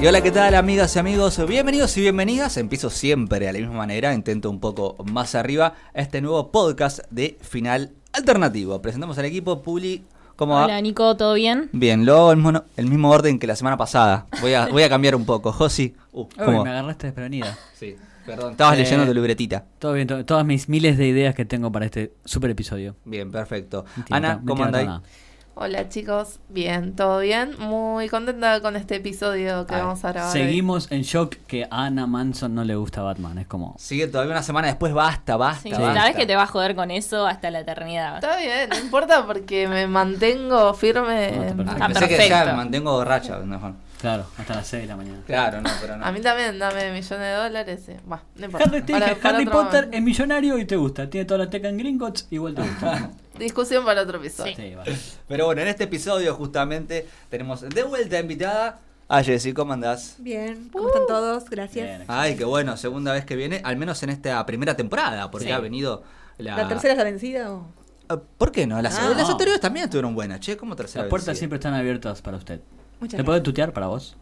Y hola, ¿qué tal amigas y amigos? Bienvenidos y bienvenidas. Empiezo siempre de la misma manera, intento un poco más arriba a este nuevo podcast de Final Alternativo. Presentamos al equipo Publi. ¿Cómo va? Hola Nico, ¿todo bien? Bien, luego el mismo, el mismo orden que la semana pasada. Voy a, voy a cambiar un poco. Josi, uh, Uy, ¿cómo? me agarraste desprevenida. Sí, perdón. Estabas Eh, leyendo tu libretita. Todo bien, to- todas mis miles de ideas que tengo para este super episodio. Bien, perfecto. Mentira, Ana, mentira, ¿cómo andáis? Hola chicos, bien, todo bien. Muy contenta con este episodio que Ay, vamos a grabar. hoy. Seguimos en shock que a Anna Manson no le gusta Batman. Es como. Sigue todavía una semana después, basta, basta, Sí, basta. sabes que te va a joder con eso hasta la eternidad. Está bien, no importa porque me mantengo firme. No, perfecto. Ah, Ah, pensé que ya perfecto. me mantengo borracha. mejor. Claro, hasta las 6 de la mañana. Claro, no, pero no. A mí también, dame millones de dólares. Buah, no importa. Harry, Para- para Harry Potter momento. es millonario y te gusta. Tiene toda la teca en Gringotts, igual te gusta. Discusión para otro episodio. sí, vale. Pero bueno, en este episodio justamente tenemos de vuelta invitada a Jessy. ¿Cómo andás? Bien, ¿cómo están todos? Gracias. Bien. Ay, qué bueno, segunda vez que viene, al menos en esta primera temporada, porque Sí. ha venido la... ¿La tercera es la vencida o...? Ah, ¿Por qué no? Las, Ah, las no. anteriores también estuvieron buenas, che, ¿cómo tercera Las puertas siempre están abiertas para usted. Muchas ¿Te puedo tutear para vos?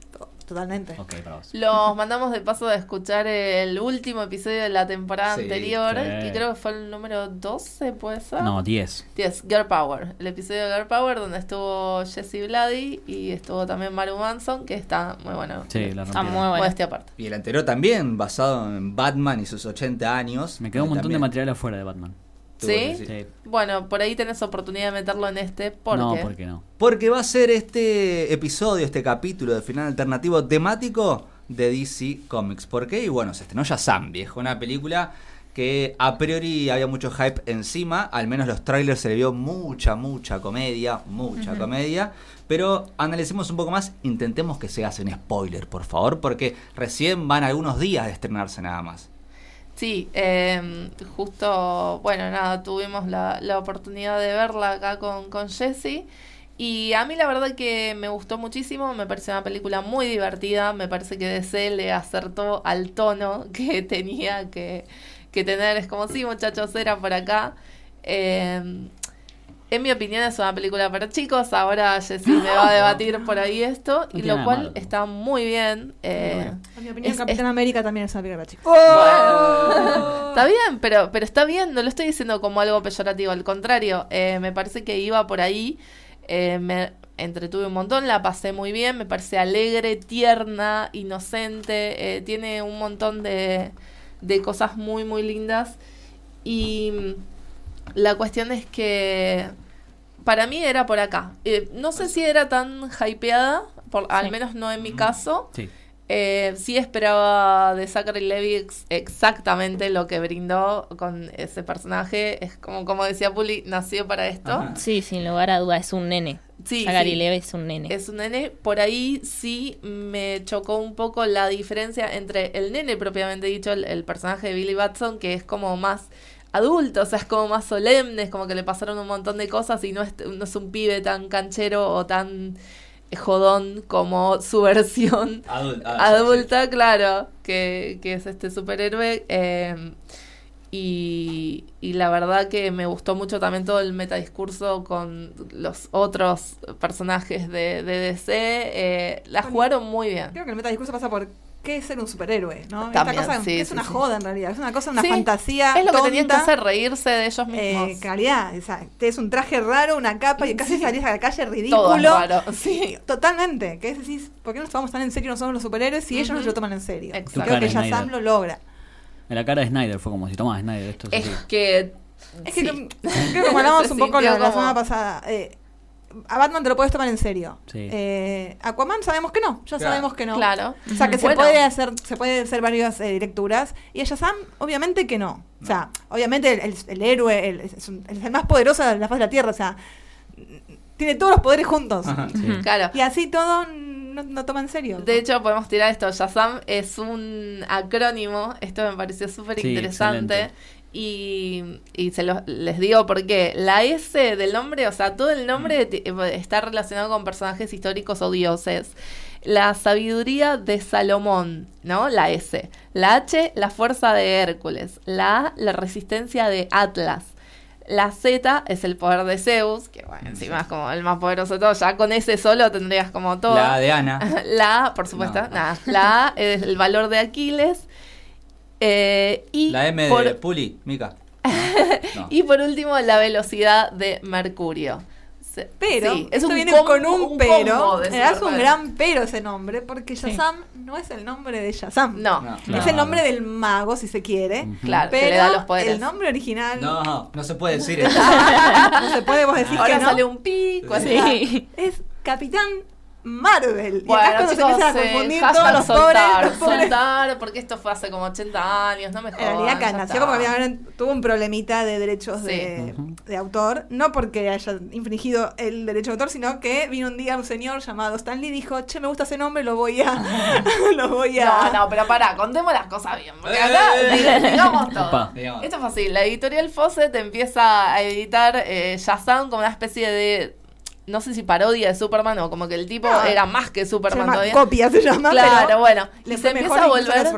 To- Totalmente. Ok, para vos. Los mandamos de paso a escuchar el último episodio de la temporada Sí, anterior, sí. que creo que fue el número 12, ¿puede ser? No, 10. 10, Girl Power. El episodio de Girl Power donde estuvo Jessie Vladi y estuvo también Maru Manson, que está muy bueno. Sí, la Está muy bueno. Modestia aparte. Y el anterior también, basado en Batman y sus 80 años. Me quedó un montón de material afuera de Batman. ¿Sí? Sí. Bueno, por ahí tenés oportunidad de meterlo en este. ¿Por no, qué? ¿por qué no? Porque va a ser este episodio, este capítulo de final alternativo temático de DC Comics. ¿Por qué? Y bueno, se estrenó Shazam, viejo, una película que a priori había mucho hype encima, al menos los trailers se le vio mucha, mucha comedia, mucha comedia, pero analicemos un poco más, intentemos que se hacen spoiler, por favor, porque recién van algunos días de estrenarse nada más. Sí, eh, justo, bueno, nada, tuvimos la, la oportunidad de verla acá con, con Jessie. Y a mí la verdad que me gustó muchísimo, me pareció una película muy divertida, me parece que DC le acertó al tono que tenía que, que tener. Es como, sí, muchachos, era por acá. Eh, en mi opinión es una película para chicos, ahora Jessie me va a debatir por ahí esto, y lo cual está muy bien. eh, En mi opinión, Es- Capitán es- América también es una película para chicos. Bueno. está bien, pero, pero está bien, no lo estoy diciendo como algo peyorativo, al contrario, eh, me parece que iba por ahí, eh, me entretuve un montón, la pasé muy bien, me parece alegre, tierna, inocente, eh, tiene un montón de, de cosas muy, muy lindas y la cuestión es que para mí era por acá. Eh, no sé si era tan hypeada, por, al menos no en mi caso. Sí. Eh, sí esperaba de Zachary Levi ex- exactamente lo que brindó con ese personaje. Es como, como decía Puli, nació para esto. Ajá. Sí, sin lugar a duda, es un nene. Sí, Zachary sí. Levi es un nene. Es un nene. Por ahí sí me chocó un poco la diferencia entre el nene propiamente dicho, el, el personaje de Billy Batson, que es como más adulto, o sea, es como más solemne, es como que le pasaron un montón de cosas y no es, no es un pibe tan canchero o tan jodón como su versión Adul- ah, adulta, claro, que, que es este superhéroe. eh, y, y la verdad que me gustó mucho también todo el metadiscurso con los otros personajes de, de DC. eh, la Bueno, jugaron muy bien. Creo que el metadiscurso pasa por qué es ser un superhéroe, ¿no? También, Esta cosa sí, es sí, una sí. joda en realidad, es una cosa, una Sí, fantasía Es lo que tenían que hacer, reírse de ellos eh, mismos. calidad, o sea, es un traje raro, una capa y casi salís a la calle Todo ridículo. raro, sí. Totalmente, que es decir, ¿por qué nos tomamos tan en serio nosotros los superhéroes si ellos no se lo toman en serio? Exacto. Creo que Snyder. lo logra. En la cara de Snyder fue como si tomás Snyder esto. Es Es así. que. Es que creo que como hablamos un poco la, la semana pasada. eh, a Batman te lo puedes tomar en serio. Sí. Eh, Aquaman sabemos que no, ya Claro. sabemos que no. Claro. O sea, que se puede hacer, se puede hacer varias eh, lecturas. Y a Shazam, obviamente que no. O sea, obviamente el, el- el héroe el- es, un- es el más poderoso de la faz de la Tierra. O sea, tiene todos los poderes juntos. Ajá. Sí. Claro. Y así todo no, no toma en serio. De hecho, podemos tirar esto. Shazam es un acrónimo. Esto me pareció súper Sí, interesante. excelente. Y, y se los, les digo porque la S del nombre, o sea, todo el nombre ti- está relacionado con personajes históricos o dioses. La sabiduría de Salomón, ¿no? La S. La H, la fuerza de Hércules. La A, la resistencia de Atlas. La Z es el poder de Zeus, que bueno, encima es como el más poderoso de todos. Ya con ese solo tendrías como todo. La A de Ana. La A, por supuesto, No. La A es el valor de Aquiles. Eh, y La M por- de Puli, Mica. No. y por último, la velocidad de Mercurio. Pero, sí, es esto un viene combo- con un, combo pero. das un gran pero ese nombre, porque Shazam no es el nombre de Shazam. No, No. Es No, el nombre no. del mago, si se quiere. claro, Pero que le da los poderes. el nombre original. No, no se puede decir eso. no se puede vos decir Ahora que no. sale un pico. Sí. así. Sí. Es Capitán Marvel. y acá cuando chicos, se empiezan a eh, confundir hashtag todos los pobres. soltar, Los pobres. soltar, porque esto fue hace como 80 años, no me En jodan. realidad acá nació como que tuvo un problemita de derechos de, Sí. de autor, no porque haya infringido el derecho de autor, sino que vino un día un señor llamado Stanley y dijo, che, me gusta ese nombre, lo voy a... lo voy a... No, no, pero pará, contemos las cosas bien. Porque acá Eh. diga- digamos todo. Opa. Digamos. Esto es fácil. La editorial Fawcett empieza a editar eh, Shazam como una especie de. No sé si parodia de Superman o como que el tipo No. era más que Se Superman llama todavía. copia se llama, Claro, pero bueno. le Y se empieza a volver.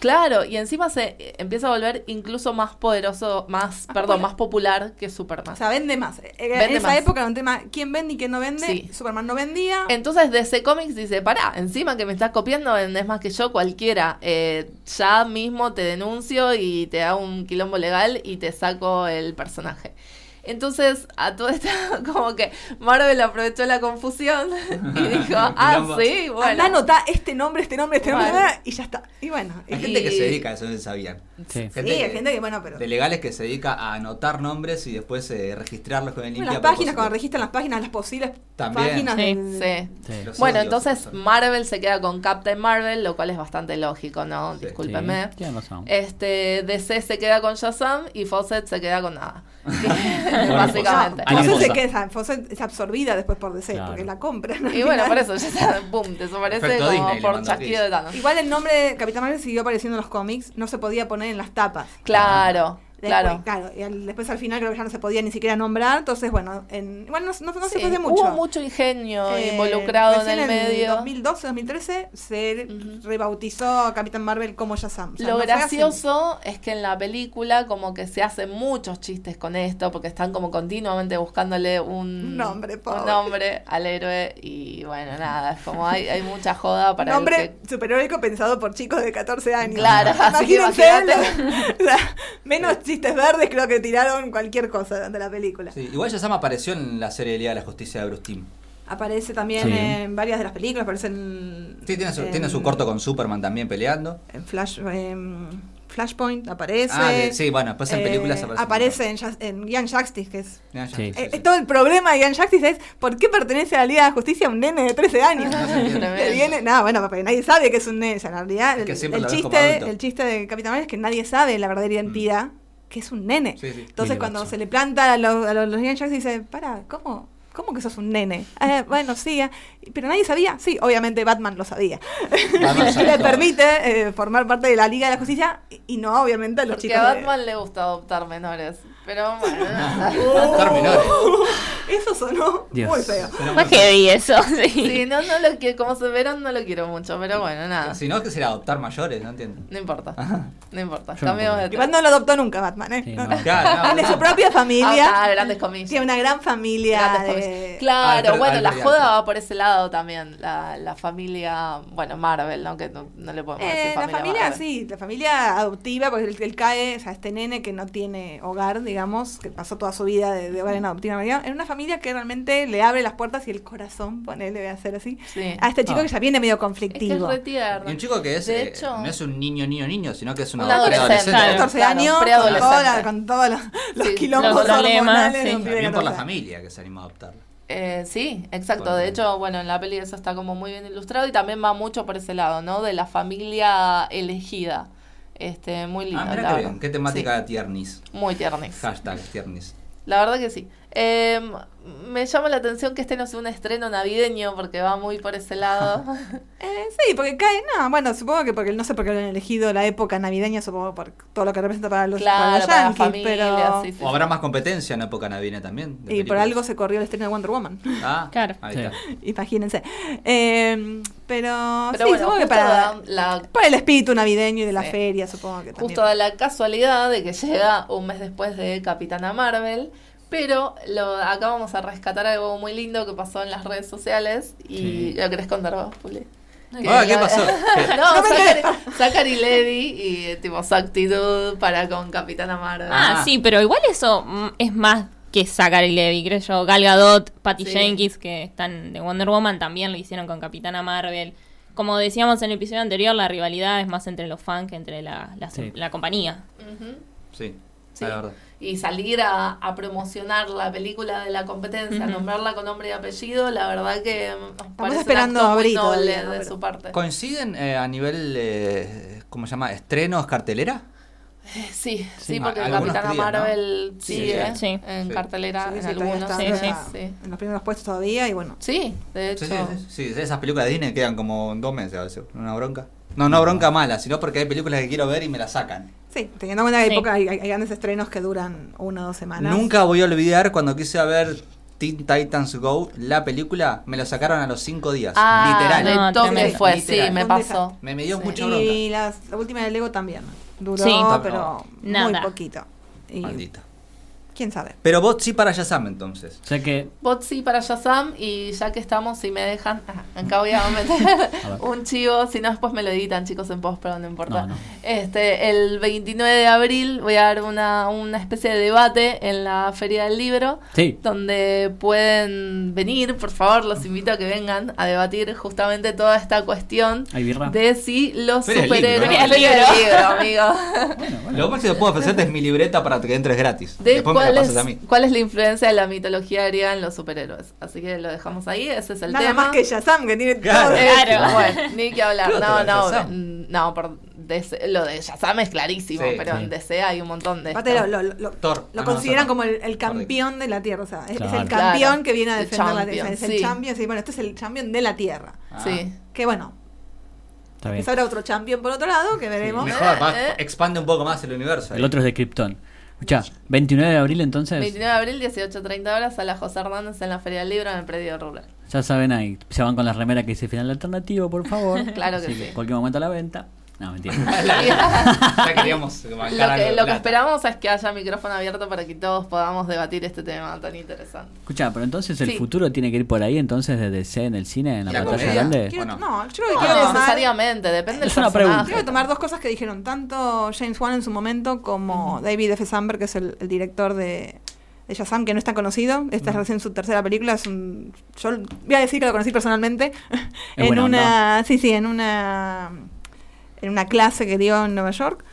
Claro, y encima se empieza a volver incluso más poderoso, más, perdón, más popular que Superman. O sea, vende más. Eh, En Vende esa más. época era un tema, ¿quién vende y quién no vende? Sí. Superman no vendía. Entonces DC Comics dice, pará, encima que me estás copiando, vendés más que yo cualquiera. Eh, ya mismo te denuncio y te hago un quilombo legal y te saco el personaje. Entonces, a todo esto, como que Marvel aprovechó la confusión y dijo, ah, sí, bueno. Anda, anota este nombre, este nombre, este nombre, Bueno. y ya está. Y bueno. Hay Y- gente que se dedica a eso, no sabían. Sí. sí, hay gente que, bueno, pero... De legales que se dedica a anotar nombres y después eh, registrarlos con el limpia. las páginas, cuando registran las páginas, las posibles También. páginas. Sí. del- Sí. Sí. Bueno, entonces. Marvel se queda con Captain Marvel, lo cual es bastante lógico, ¿no? Razón. Este, DC se queda con Shazam y Fawcett se queda con nada. Bueno, Básicamente. Alguien Fawcett se cosa. queda, Fawcett es absorbida después por DC, Claro. porque la compran. Y bueno, por eso ya está, boom, desaparece como Disney por chasquido de Thanos. Igual el nombre de Capitán Marvel siguió apareciendo en los cómics, no se podía poner en las tapas. Claro, Después, claro. y al- después al final creo que ya no se podía ni siquiera nombrar, entonces bueno, en, igual no, no, no se Sí, fue de mucho. Hubo mucho ingenio Eh, involucrado en el medio. 2012, 2013 se rebautizó a Capitán Marvel como Shazam. O sea, Lo no gracioso es que en la película como que se hacen muchos chistes con esto porque están como continuamente buscándole un, nombre, un nombre al héroe y bueno, nada, es como hay, hay mucha joda para Nombre que- superheroico pensado por chicos de 14 años. Claro, así que imagínate. menos chistes verdes creo que tiraron cualquier cosa durante la película. Sí, igual Shazam apareció en la serie de Liga de la Justicia de Bruce Timm. Aparece también Sí. en varias de las películas, aparece en... Sí, tiene su, en- tiene su corto con Superman también peleando. En Flash, en Flashpoint aparece. Ah, de- sí, bueno, después en Eh, películas aparece. aparece en, en Young Justice, que es... Sí. sí, eh, sí. todo el problema de Young Justice es ¿por qué pertenece a la Liga de la Justicia un nene de 13 años? Viene, no, bueno, porque nadie sabe que es un nene. O sea, en realidad, el, el chiste, el chiste de Capitán Marvel es que nadie sabe la verdadera identidad, que es un nene. Sí, sí. Entonces, cuando Batson. se le planta a los, a los, los Young Justice, dice, para, ¿cómo? ¿Cómo que sos un nene? "Ah, bueno, sí, ah". pero nadie sabía. Sí, obviamente Batman lo sabía. Batman le permite eh, formar parte de la Liga de la Justicia y, y no, obviamente, a los Porque chicos. a de- Batman le gusta adoptar menores. Pero bueno, Adoptar menores. Eso sonó Dios. muy feo. Que vi eso, sí. sí, no, no lo quiero, como se verán, no lo quiero mucho, pero bueno, nada. Si no, que será adoptar mayores, no entiendo. No importa, no importa. Cambiemos de. Igual no lo adoptó nunca Batman, ¿eh? Sí, No. Claro, no, Tiene no. su propia familia. Ah, ah, grandes comillas. Tiene una gran familia. De- comillas. Claro, Alfred- bueno, la joda va por ese lado también. La, la familia, bueno, Marvel, ¿no? Que no, no le podemos Eh, decir la familia. familia, Marvel. sí, la familia adoptiva, porque él, él cae, o sea, este nene que no tiene hogar, digamos, que pasó toda su vida de, de hogar en adoptiva, María, en una familia que realmente le abre las puertas y el corazón, ponele, voy a hacer así, Sí. a este chico Ah. que ya viene medio Es que es conflictivo. Y un chico que es, De eh, hecho- no es un niño, niño, niño, sino que es una Un adolescente. preadolescente. 14 Claro, años, con, toda todos los, los Sí, quilombos los hormonales sí. También por la 14. familia que se animó a adoptarlo. Eh, sí, exacto. De hecho, bueno, en la peli eso está como muy bien ilustrado y también va mucho por ese lado, ¿no? De la familia elegida. Este, muy lindo. Ah, mira la qué verdad. bien. Qué temática de tiernis. Sí, muy tiernis. Hashtag tiernis. La verdad que sí. Eh, me llama la atención que este no sea un estreno navideño porque va muy por ese lado. Eh, sí, porque cae, no, bueno, supongo que porque no sé por qué han elegido la época navideña, supongo por todo lo que representa para los, para claro, los para la yankees, familia, pero sí, sí, O habrá más competencia en época navideña también. y por algo se corrió el estreno de Wonder Woman. Ah, Claro. Ahí Sí. está. Imagínense. Eh, pero, Pero sí, bueno, supongo que para, la para el espíritu navideño y de la Sí. feria, supongo que también. Justo da la casualidad de que llega un mes después de Capitana Marvel. Pero lo, acá vamos a rescatar algo muy lindo que pasó en las redes sociales. Y Sí. lo querés contar vos, Puli. Ah, ¿qué pasó? No, Zachary, Levy y tipo su actitud para con Capitana Marvel. Ah, Ah. sí, pero igual eso mm, es más que Zachary Levy, creo yo. Gal Gadot, Patty Sí. Jenkins, que están de Wonder Woman, también lo hicieron con Capitana Marvel. Como decíamos en el episodio anterior, la rivalidad es más entre los fans que entre la, la, Sí. la compañía. Sí, Sí. la verdad. Y salir a, a promocionar la película de la competencia, nombrarla con nombre y apellido, la verdad que nos parece esperando un acto a muy noble de Pero- su parte. ¿Coinciden eh, a nivel, eh, ¿cómo se llama? ¿Estrenos, cartelera? Eh, Sí, sí, Sí. porque Capitana días, ¿no? Sí, Sí, sigue sí. en Sí. cartelera Sí, en algunos. en los primeros puestos todavía y bueno. Sí, de hecho. Sí, sí, sí, sí, esas películas de Disney quedan como dos meses a veces. Una bronca. No, no bronca mala, sino porque hay películas que quiero ver y me las sacan. Sí, teniendo en cuenta que hay, Sí. poca- hay, hay grandes estrenos que duran una o dos semanas. Nunca voy a olvidar cuando quise ver Teen Titans Go, la película, me lo sacaron a los cinco días. Ah, literal. No, toque fue, Literal. sí, me pasó. Me, me dio Sí. mucha bronca. Y las- la última de Lego también. Duró, Sí. pero muy Nada. poquito. Y Maldita. Quién sabe. Pero vos sí para Shazam entonces. O sea que Bot sí para Shazam y ya que estamos, si me dejan, ah, acá voy a meter un chivo, si no después me lo editan chicos en post, pero no importa. No, no. Este, el 29 de abril voy a dar una, una especie de debate en la Feria del Libro, Sí. donde pueden venir, por favor, los invito a que vengan a debatir justamente toda esta cuestión de si los superhéroes... Del Libro, amigo. Bueno, bueno. Lo máximo que puedo ofrecerte es mi libreta para que entres gratis. de Después me cuál es, pasas a mí. cuál es la influencia de la mitología griega en los superhéroes. Así que lo dejamos ahí, ese es el Nada tema. más que Shazam, que tiene Claro. todo. Eh, Claro. bueno, ni que hablar. ¿Qué No, no, Shazam. mm, no, por DC lo de Shazam es clarísimo, Sí, pero sí. en DC hay un montón de Aparte esto. lo, lo- lo- Thor. lo Ah, consideran como el, el campeón de la Tierra. O sea, es- Claro. es el campeón Claro. que viene a defender la Tierra. Es sí. el champion. Sí, bueno, este es el champion de la Tierra. Ah. Sí. Que bueno, Está bien. habrá otro champion por otro lado que veremos. Mejor, Eh, eh. expande un poco más el universo. ahí. El otro es de Krypton. Escucha, 29 de abril entonces, 29 de abril, 18.30 horas, a la José Hernández en la Feria del Libro en el predio rural. ya saben ahí, se van con la remera que dice final alternativo, por favor. Claro que Así sí. En cualquier momento a la venta. No, mentira. ya queríamos Lo que, lo esperamos es que haya micrófono abierto para que todos podamos debatir este tema tan interesante. Escucha, pero entonces el Sí. futuro tiene que ir por ahí, entonces de DC en el cine, en la, ¿Y la pantalla comedia? grande. Quiero- ¿O no? no, yo creo que No quiero tomar, necesariamente, depende del Es una personaje. pregunta. quiero tomar dos cosas que dijeron tanto James Wan en su momento como David F. Sandberg, que es el, el director de, de Shazam, que no es tan conocido. Esta es recién su tercera película. Es un, yo voy a decir que lo conocí personalmente en buena una, sí, sí, en una en una clase que dio en Nueva York,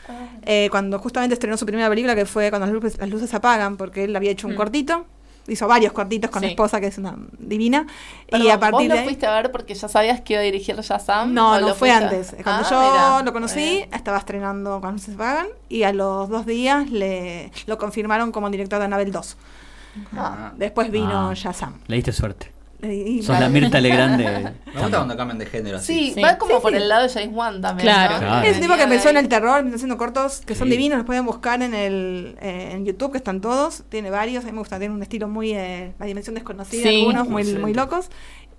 eh, cuando justamente estrenó su primera película, que fue Cuando las luces, las luces se apagan, porque él había hecho un Mm. cortito, hizo varios cortitos con la Sí. esposa, que es una divina, Perdón, y a partir ¿Vos lo de ahí- fuiste a ver porque ya sabías que iba a dirigir Shazam? no, ¿O no lo fue a- antes. Cuando Ah, yo mira. lo conocí, estaba estrenando Cuando se pagan y a los dos días le lo confirmaron como director de Anabel 2. Ah. Después vino Ah. Shazam. Le diste suerte. Y- y- Sos la Mirta Legrand de... Me gusta cuando cambian de género así. Sí, Sí. va como Sí, por sí. el lado de James Wan también. Claro. ¿no? Claro. Es un tipo que empezó en el terror, empezó haciendo cortos que son Sí. divinos, los pueden buscar en el eh, en YouTube, que están todos, tiene varios, a mí me gusta, tiene un estilo muy, eh, la dimensión desconocida, Sí. algunos muy, Sí. muy locos.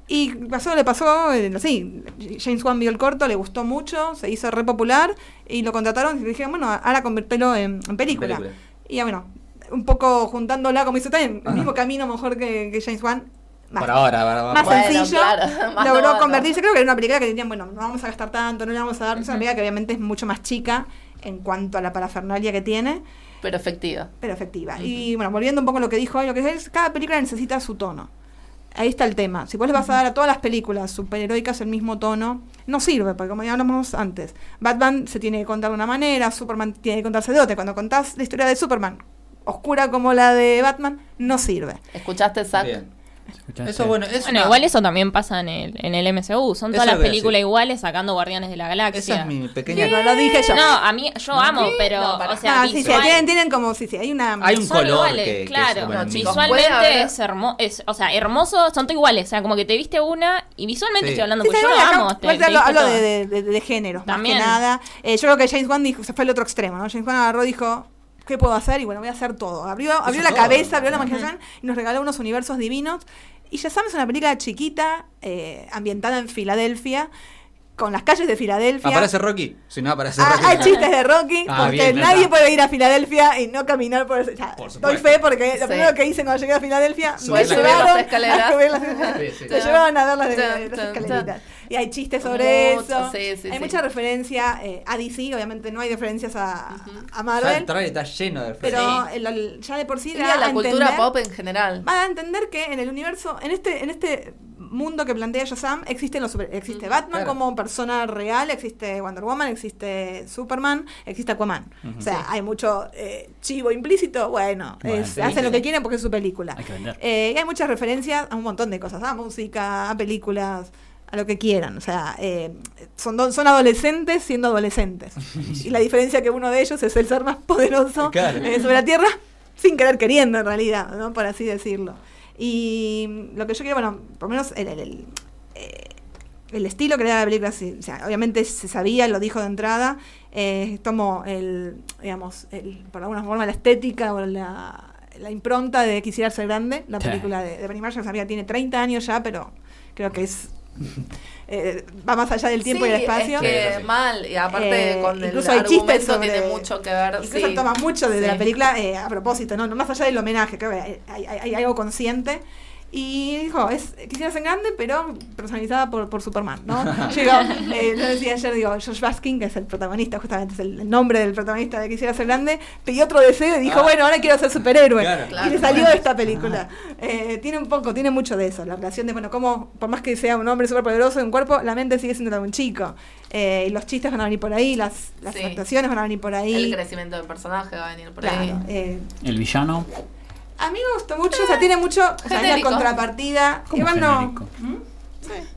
Y pasó, le pasó, eh, así, James Wan vio el corto, le gustó mucho, se hizo re popular y lo contrataron y le dijeron, bueno, ahora convertelo en, en película. Película. Y ya bueno, un poco juntándola, como hizo también, el mismo camino mejor que, que James Wan. Más- Por ahora, más Bueno, sencillo, claro, más logró novato. convertirse, creo que era una película que tenían, bueno, no vamos a gastar tanto, no le vamos a dar, es una película que obviamente es mucho más chica en cuanto a la parafernalia que tiene, Pero efectiva. pero efectiva. Y bueno, volviendo un poco a lo que dijo hoy, lo que es, cada película necesita su tono. Ahí está el tema. Si vos le vas a dar a todas las películas superheroicas el mismo tono, no sirve, porque como ya hablamos antes, Batman se tiene que contar de una manera, Superman tiene que contarse de otra. Cuando contás la historia de Superman, oscura como la de Batman, no sirve. ¿Escuchaste, Zack? Eso bueno, es Bueno, una- igual eso también pasa en el, en el MCU. Son Eso todas las películas decir. iguales sacando Guardianes de la Galaxia. Esa es mi pequeña. No, lo dije yo. No, a mí, yo amo, pero, No, para- o sea, Ah, sí, sí, tienen, tienen como, sí, sí, hay una... Hay un son color iguales, que, que claro. No, el chicos, Visualmente es hermoso, es, o sea, hermoso, son todos iguales, o sea, como que te viste una y visualmente Sí. estoy hablando, Sí, porque sí, yo lo amo. te- igual te te hablo, de, género, También. más que nada. Eh, yo creo que James Wan dijo, se fue al otro extremo, ¿no? James Wan agarró y dijo, ¿qué puedo hacer? Y bueno, voy a hacer todo. Abrió, abrió la todo. cabeza, abrió la imaginación y nos regaló unos universos divinos. Y Shazam es una película chiquita, eh, ambientada en Filadelfia, con las calles de Filadelfia. ¿Aparece Rocky? Si no aparece Ah, Rocky. hay chistes de Rocky, Ah, porque bien, nadie puede ir a Filadelfia y no caminar por ese. ya, Por doy fe porque lo Sí. primero que hice cuando llegué a Filadelfia Subir me la- llevaron las escaleras. a subir las Sí, sí. me llevaban a ver las, las escaleritas. Y hay chistes sobre Mucho, eso. sí, sí, hay sí. mucha referencia eh, a DC, obviamente no hay referencias a, a Ya el Marvel. trailer está lleno de Pero referencias. el- el- ya de por sí Y da a la a cultura entender- pop en general. va a entender que en el universo, en este, en este mundo que plantea Shazam, existen los super- existe. Batman Claro. como persona real, existe Wonder Woman, existe Superman, existe Aquaman. O sea, hay mucho eh, chivo implícito, bueno, Bueno, es- sí, hacen sí. lo que quieren porque es su película. Hay que vender. Eh, y hay muchas referencias a un montón de cosas, a música, a películas, a lo que quieran. O sea, eh, son, do- son adolescentes siendo adolescentes. y la diferencia que uno de ellos es el ser más poderoso Claro. eh, sobre la Tierra, sin querer queriendo en realidad, ¿no? por así decirlo. Y lo que yo quiero, bueno, por lo menos el, el- el, eh, el estilo que le da la película, sí, o sea, obviamente se sabía, lo dijo de entrada, eh, tomo el, digamos, el, por alguna forma la estética o la, la impronta de Quisiera ser grande, la película de, de Penny Marshall, sabía, tiene 30 años ya, pero creo que es... eh, va más allá del tiempo y Sí, el espacio. Es que Sí, sí. mal, y aparte Eh, con el incluso hay chistes argumento sobre- tiene mucho que ver. Incluso sí. toma mucho de, de la película eh, a propósito, ¿no? No más allá del homenaje, creo que hay, hay- hay algo consciente. Y dijo, es, quisiera ser grande, pero personalizada por, por Superman, ¿no? Yo digo, eh, yo decía ayer, digo, Josh Baskin, que es el protagonista, justamente es el, nombre del protagonista de Quisiera ser grande, pidió otro deseo y dijo, Ah. bueno, ahora quiero ser superhéroe. Claro. Y Claro. le salió esta película. Eh, tiene un poco, tiene mucho de eso, la relación de, bueno, como por más que sea un hombre súper poderoso de un cuerpo, la mente sigue siendo la de un chico. Eh, y los chistes van a venir por ahí, las, las Sí. actuaciones van a venir por ahí. El crecimiento del personaje va a venir por ahí. Claro, eh, El villano. A mí me gustó mucho, o sea, tiene mucho, o sea, es la genérico. contrapartida. ¿Cómo Igual no. genérico? ¿Mm?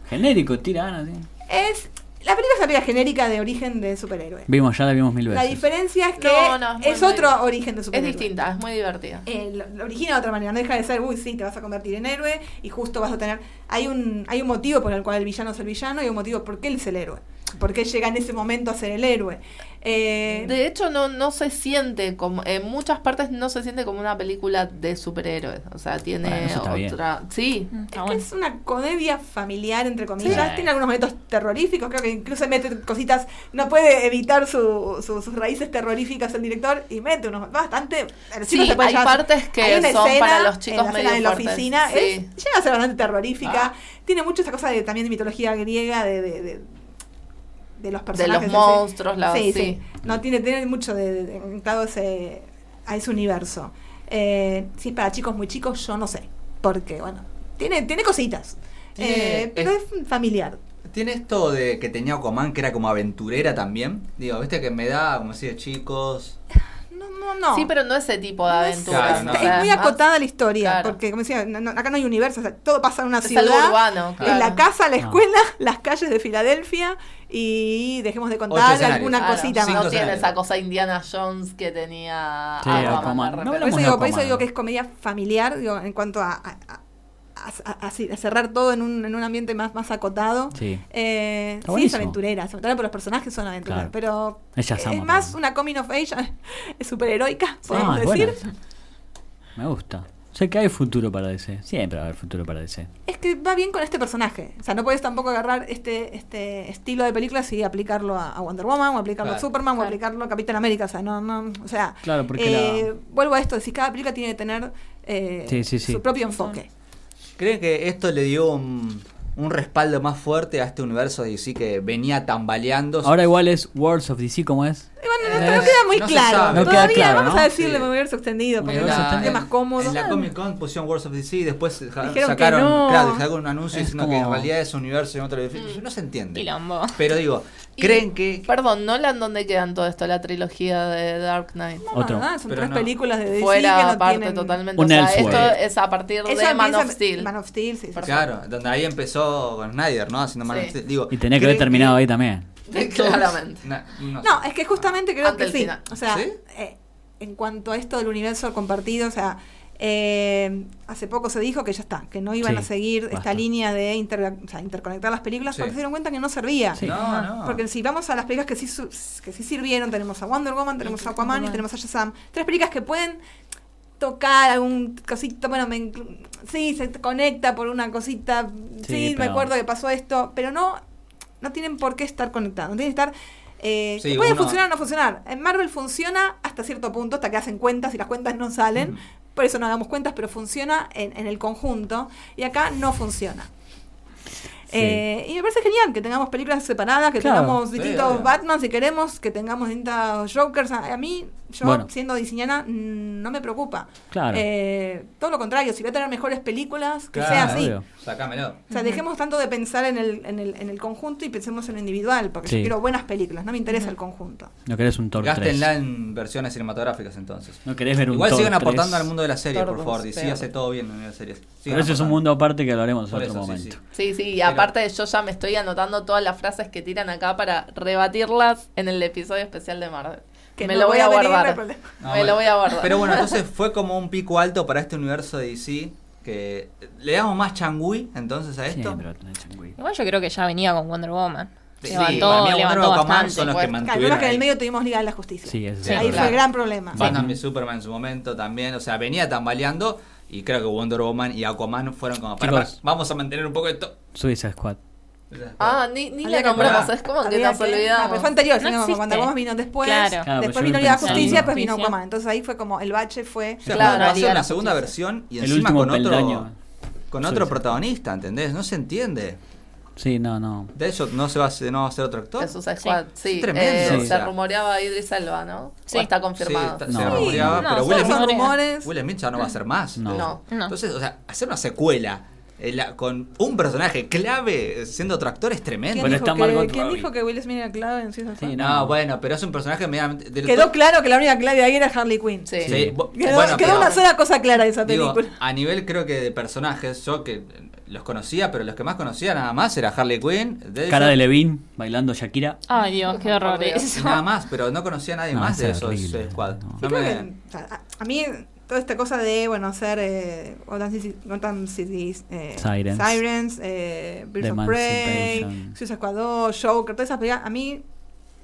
Genérico, tira así. Es, la película es una película genérica de origen de superhéroe. Vimos, ya la vimos mil La veces. diferencia es que No, no, es es otro origen de Es superhéroe. distinta, es muy divertida. Eh, lo, lo origina de otra manera, no deja de ser, uy, sí, te vas a convertir en héroe y justo vas a tener. Hay un, hay un motivo por el cual el villano es el villano y un motivo por qué él es el héroe. Por qué llega en ese momento a ser el héroe. Eh, De hecho, no, no se siente como. En muchas partes no se siente como una película de superhéroes. O sea, tiene bien. otra. Sí. Mm, Es está que es una comedia familiar, entre comillas. Sí. Tiene algunos momentos terroríficos, creo que incluso mete cositas. No puede evitar su, su- sus raíces terroríficas el director y mete unos bastante. Sí, hay partes que hay son escena para los chicos en la medio escena de la fuertes, oficina. sí. es- llega a ser bastante terrorífica. Tiene mucho esa cosa de, también de mitología griega, de, de, de, de los De personajes. los ese- monstruos, la, sí, sí. sí. No, tiene, tiene mucho de, de, de ese, a ese universo. Eh, si es para chicos muy chicos, yo no sé. Porque, bueno, tiene, tiene cositas. Tiene- Eh, pero es, familiar. Tiene esto de que tenía Aquaman, que era como aventurera también. Digo, viste que me da como así de chicos. No, no, no. Sí, pero no ese tipo de No es- no. muy acotada la historia, Claro. porque como decía, no- no- acá no hay universo, o sea, todo pasa en una Es ciudad, algo urbano, en claro. la casa, la Ah. escuela, las calles de Filadelfia y dejemos de contar alguna Claro, cosita más. No tiene escenarios. esa cosa Indiana Jones que tenía Sí, Aquaman, Aquaman. Por eso, Hablamos de digo, por eso digo que es comedia familiar, digo, en cuanto a, a- a- a- cerrar todo en un, en un ambiente más, más acotado. Sí. Eh, sí, es aventurera, sobre todo por los personajes son aventureros, Claro. pero Es más una coming of age, es superheroica, podemos Ah, es decir. Me gusta. Sé que hay futuro para DC. Siempre va a haber futuro para DC. Es que va bien con este personaje. O sea, no puedes tampoco agarrar este, este estilo de películas y aplicarlo a, a Wonder Woman, o aplicarlo a Claro. Superman, o aplicarlo a Capitán América. O sea, no, no, o sea, Claro, porque eh, vuelvo a esto, si cada película tiene que tener eh, Sí, sí, sí. su propio enfoque. ¿Creen que esto le dio un, un respaldo más fuerte a este universo de DC que venía tambaleando? Ahora igual es Worlds of DC, ¿cómo es? Y bueno, no, Es- no queda muy no claro. sabe. No queda Todavía claro, vamos ¿no? a decirle Sí. universo extendido porque Universo es más cómodo. En la Comic Con pusieron Words of DC y después Dijeron que sacaron, no. claro, sacaron un anuncio Es diciendo que en como- realidad es un universo y en otro edificio. No se entiende. Quilombo. Pero digo, Y- ¿creen que Perdón, Nolan, ¿dónde quedan todo esto? La trilogía de Dark Knight. No, Otro. nada, son Pero tres no. películas de DC que Fuera no parte tienen... totalmente. Un o sea, esto es a partir Eso de Man of Steel. Man of Steel, sí. Claro, donde ahí empezó con Snyder, ¿no? Haciendo Man of. Steel. Digo, Y tenía que haber ¿creen terminado ahí también. Claramente. No, No, sé. es que justamente creo Ante que sí. final. O sea, ¿Sí? eh, en cuanto a esto del universo compartido, o sea, eh, hace poco se dijo que ya está, que no iban Sí, a seguir esta línea de inter- o sea, interconectar las películas Sí. porque se dieron cuenta que no servía. Sí. No, no. Porque si vamos a las películas que sí, su- que sí sirvieron, tenemos a Wonder Woman, tenemos a Aquaman y tenemos a Shazam. Tres películas que pueden tocar algún cosito, bueno, me sí, se conecta por una cosita, sí, Sí, me acuerdo que pasó esto, pero no, no tienen por qué estar conectados, no tienen que estar... Eh, Sí, que puede uno- funcionar o no funcionar. En Marvel funciona hasta cierto punto, hasta que hacen cuentas y las cuentas no salen. Mm. Por eso no hagamos cuentas, pero funciona en, en el conjunto. Y acá no funciona. Sí. Eh, y me parece genial que tengamos películas separadas, que Claro. tengamos distintos. Batman si queremos, que tengamos distintos Jokers. A, a mí, yo Bueno. siendo disneyana, mm, no me preocupa. Claro. Eh, todo lo contrario, si voy a tener mejores películas, que Claro, sea así. obvio. Sácamelo. O sea, dejemos tanto de pensar en el, en el, en el conjunto y pensemos en lo individual, porque yo Sí. quiero buenas películas, no me interesa el conjunto. No querés un Thor 3. Gástenla en versiones cinematográficas entonces. No querés ver un Igual Thor sigan 3. aportando al mundo de las series, por favor. DC peor. hace todo bien en las series. Sigan Pero ese es un mundo aparte que hablaremos en Por otro eso, sí, momento. sí. Sí, sí, y Pero- aparte yo ya me estoy anotando todas las frases que tiran acá para rebatirlas en el episodio especial de Marvel. Que me no lo voy voy a venir, guardar. no me bueno. lo voy a guardar. Pero bueno, entonces fue como un pico alto para este universo de DC. Que le damos más changui entonces a esto. Tener changüí. Igual yo creo que ya venía con Wonder Woman. Sí, levantó, para mí Wonder levantó Woman bastante. son los que mantuvieron que en el medio tuvimos Liga de la Justicia. Sí, eso Sí, Ahí fue el gran problema. Batman v Superman en su momento también. O sea, venía tambaleando. Y creo que Wonder Woman y Aquaman fueron como para, Chicos. para, vamos a mantener un poco esto. Suiza Squad. Ah, ni, ni la nombramos, es como que nos no, olvidamos. pero fue anterior, No sino existe. cuando Aquaman vino después. Claro. Claro, pero después vino Liga de. Justicia, después vino. Aquaman. Entonces ahí fue como el bache fue. O sea, Claro, cuando va a Liga ser de una la segunda Justicia. versión y encima con otro, peldaño. con otro protagonista, ¿entendés? No se entiende. Sí, no, no. De hecho, no se va a hacer, no va a ser otro actor. Squad, sí. Tremendo, eh, Se rumoreaba Idris Elba, ¿no? Sí. ¿O está Sí, confirmado? está- No. se rumoreaba, no, pero Will Smith, rumores. Will Smith ya no va a ser más. No. No. Entonces, o sea, hacer una secuela la- con un personaje clave siendo otro actor es tremendo. ¿Quién, Bueno, dijo está que, quién dijo que Will Smith era clave en Squad? Sí, no, bueno, pero es un personaje medianamente. del Quedó claro que la única clave ahí era Harley Quinn. Sí. Sí, Quedó, bueno, quedó pero- una sola cosa clara de esa Digo, película. a nivel creo que de personajes, yo que los conocía, pero los que más conocía nada más era Harley Quinn, Deadshot, Cara de Levine bailando Shakira. Ay, Dios, qué horror eso. nada más, pero no conocía a nadie No, más de es esos horrible, eh, squad. no. No Sí, creo me- que, a mí toda esta cosa de, bueno, hacer eh, Gotham City, Gotham eh, Sirens. Sirens, eh, Birds of Prey. Suicide Squad 2, Joker, todas esas películas, a mí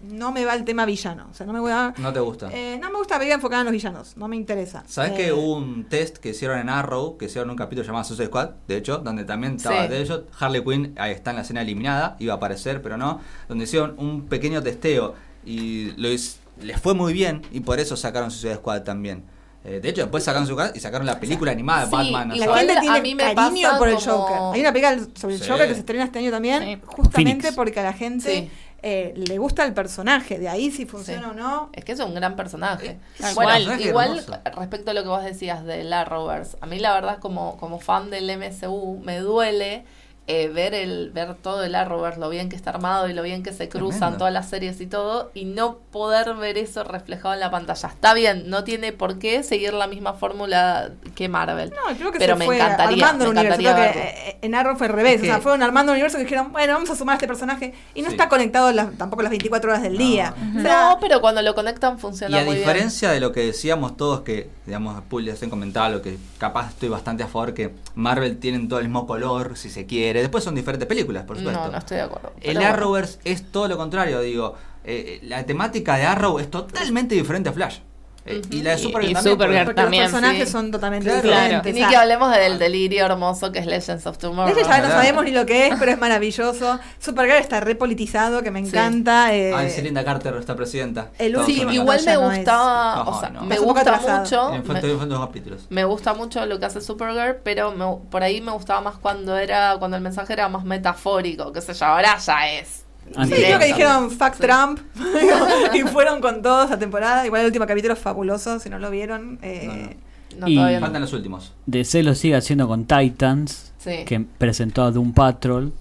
no me va el tema villano. O sea, no me voy a... no te gusta. Eh, no me gusta la película enfocada en los villanos, no me interesa. ¿Sabes Eh, que hubo un test que hicieron en Arrow, que hicieron un capítulo llamado Suicide Squad, de hecho, donde también estaba Sí. de ellos, Harley Quinn, ahí está en la escena eliminada, iba a aparecer, pero no, donde hicieron un pequeño testeo y lo les fue muy bien y por eso sacaron Suicide Squad también. Eh, de hecho, después sacaron su y sacaron la película animada de Sí, Batman. y La gente a tiene mí me cariño pasa por el como- Joker. Hay una película sobre el Sí. Joker que se estrena este año también, Sí. justamente Phoenix. porque a la gente Sí. eh, le gusta el personaje. De ahí si funciona Sí. o no. Es que es un gran personaje. Bueno. Personaje igual hermoso. respecto a lo que vos decías de la Rovers, a mí la verdad como, como fan del MCU me duele eh, ver el ver todo el Arrowverse, lo bien que está armado y lo bien que se cruzan Tremendo. todas las series y todo, y no poder ver eso reflejado en la pantalla. Está bien, no tiene por qué seguir la misma fórmula que Marvel. No, creo que Pero se me fue encantaría, armando el me universo. Creo que en Arrow fue al revés. Es o sea, que- fueron armando un universo que dijeron, bueno, vamos a sumar a este personaje. Y no Sí. está conectado las- tampoco las 24 horas del día. O sea, No, pero cuando lo conectan Y funciona a muy bien. diferencia de lo que decíamos todos, que, digamos, Pul ya se comentaba, lo que capaz estoy bastante a favor, que Marvel tienen todo el mismo color, si se quiere. Después son diferentes películas, por supuesto. No, no estoy de acuerdo. El bueno. Arrowverse es todo lo contrario, digo. eh, la temática de Arrow es totalmente diferente a Flash. Eh, Y la de Y- Supergirl y también. Supergirl porque- también, los personajes sí. son totalmente Claro. diferentes. Ni o que hablemos del delirio hermoso que es Legends of Tomorrow. Ese ya no Claro. sabemos ni lo que es, pero es maravilloso. Supergirl está repolitizado, que me Sí. encanta. eh, Ah, y Linda Carter, esta presidenta. el Sí, igual me no es. gustaba, o Ay, sea, no. me Está gusta mucho. En me- capítulos. Me gusta mucho lo que hace Supergirl, pero me- por ahí me gustaba más cuando era cuando el mensaje era más metafórico, qué sé yo, ahora ya es Antes- Sí, creo que dijeron fuck Trump y fueron con todos esa temporada. Igual el último capítulo es fabuloso, si no lo vieron. eh, No, Y- todavía no. Faltan los últimos. DC lo sigue haciendo con Titans, Sí. que presentó a Doom Patrol.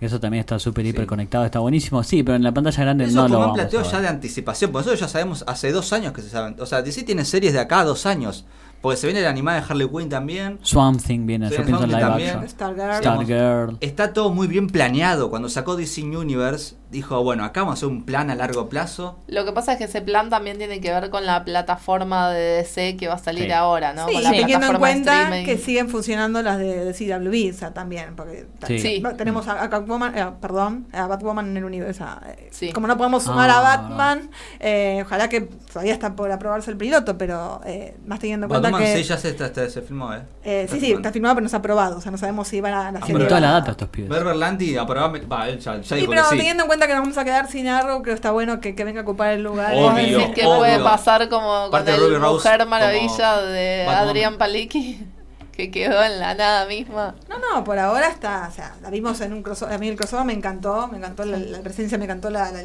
Eso también está súper hiper conectado, está buenísimo. Sí, pero en la pantalla grande Eso no lo como un vamos plateo a ver. ya de anticipación. Por nosotros ya sabemos hace dos años que se saben. O sea, DC tiene series de acá a dos años. Porque se viene la animada de Harley Quinn también. Swamp Thing viene, Sí, yo pienso en live también. action. Stargirl. Digamos, Stargirl. Está todo muy bien planeado. Cuando sacó DC Universe, dijo, bueno, acá vamos a hacer un plan a largo plazo. Lo que pasa es que ese plan también tiene que ver con la plataforma de DC que va a salir Sí. ahora, ¿no? Sí, con la teniendo en cuenta que siguen funcionando las de, de CW o sea, también, porque Sí. Tenemos a, a Catwoman, eh, perdón, a Batwoman en el universo. eh, Sí. Como no podemos sumar Ah, a Batman, eh, ojalá que todavía está por aprobarse el piloto, pero eh, más teniendo en cuenta Batman que sí, ya se, está- está- se filmó, ¿eh? eh, sí, sí, está filmado, pero no está aprobado, o sea, no sabemos si van a la Ah, toda la data estos pibes. Berber Lanti aprobame. Va, él ya, ya Sí, dijo pero que sí. teniendo en cuenta que nos vamos a quedar sin creo que está bueno que, que venga a ocupar el lugar. ¿Vos Obvio, que obvio. puede pasar como con Aparte, el Mujer Maravilla de. Adrián Palicki? Que quedó en la nada misma. No, no, por ahora está, o sea, la vimos en un crossover, a mí el crossover me encantó, me encantó la, la presencia, me encantó la, la-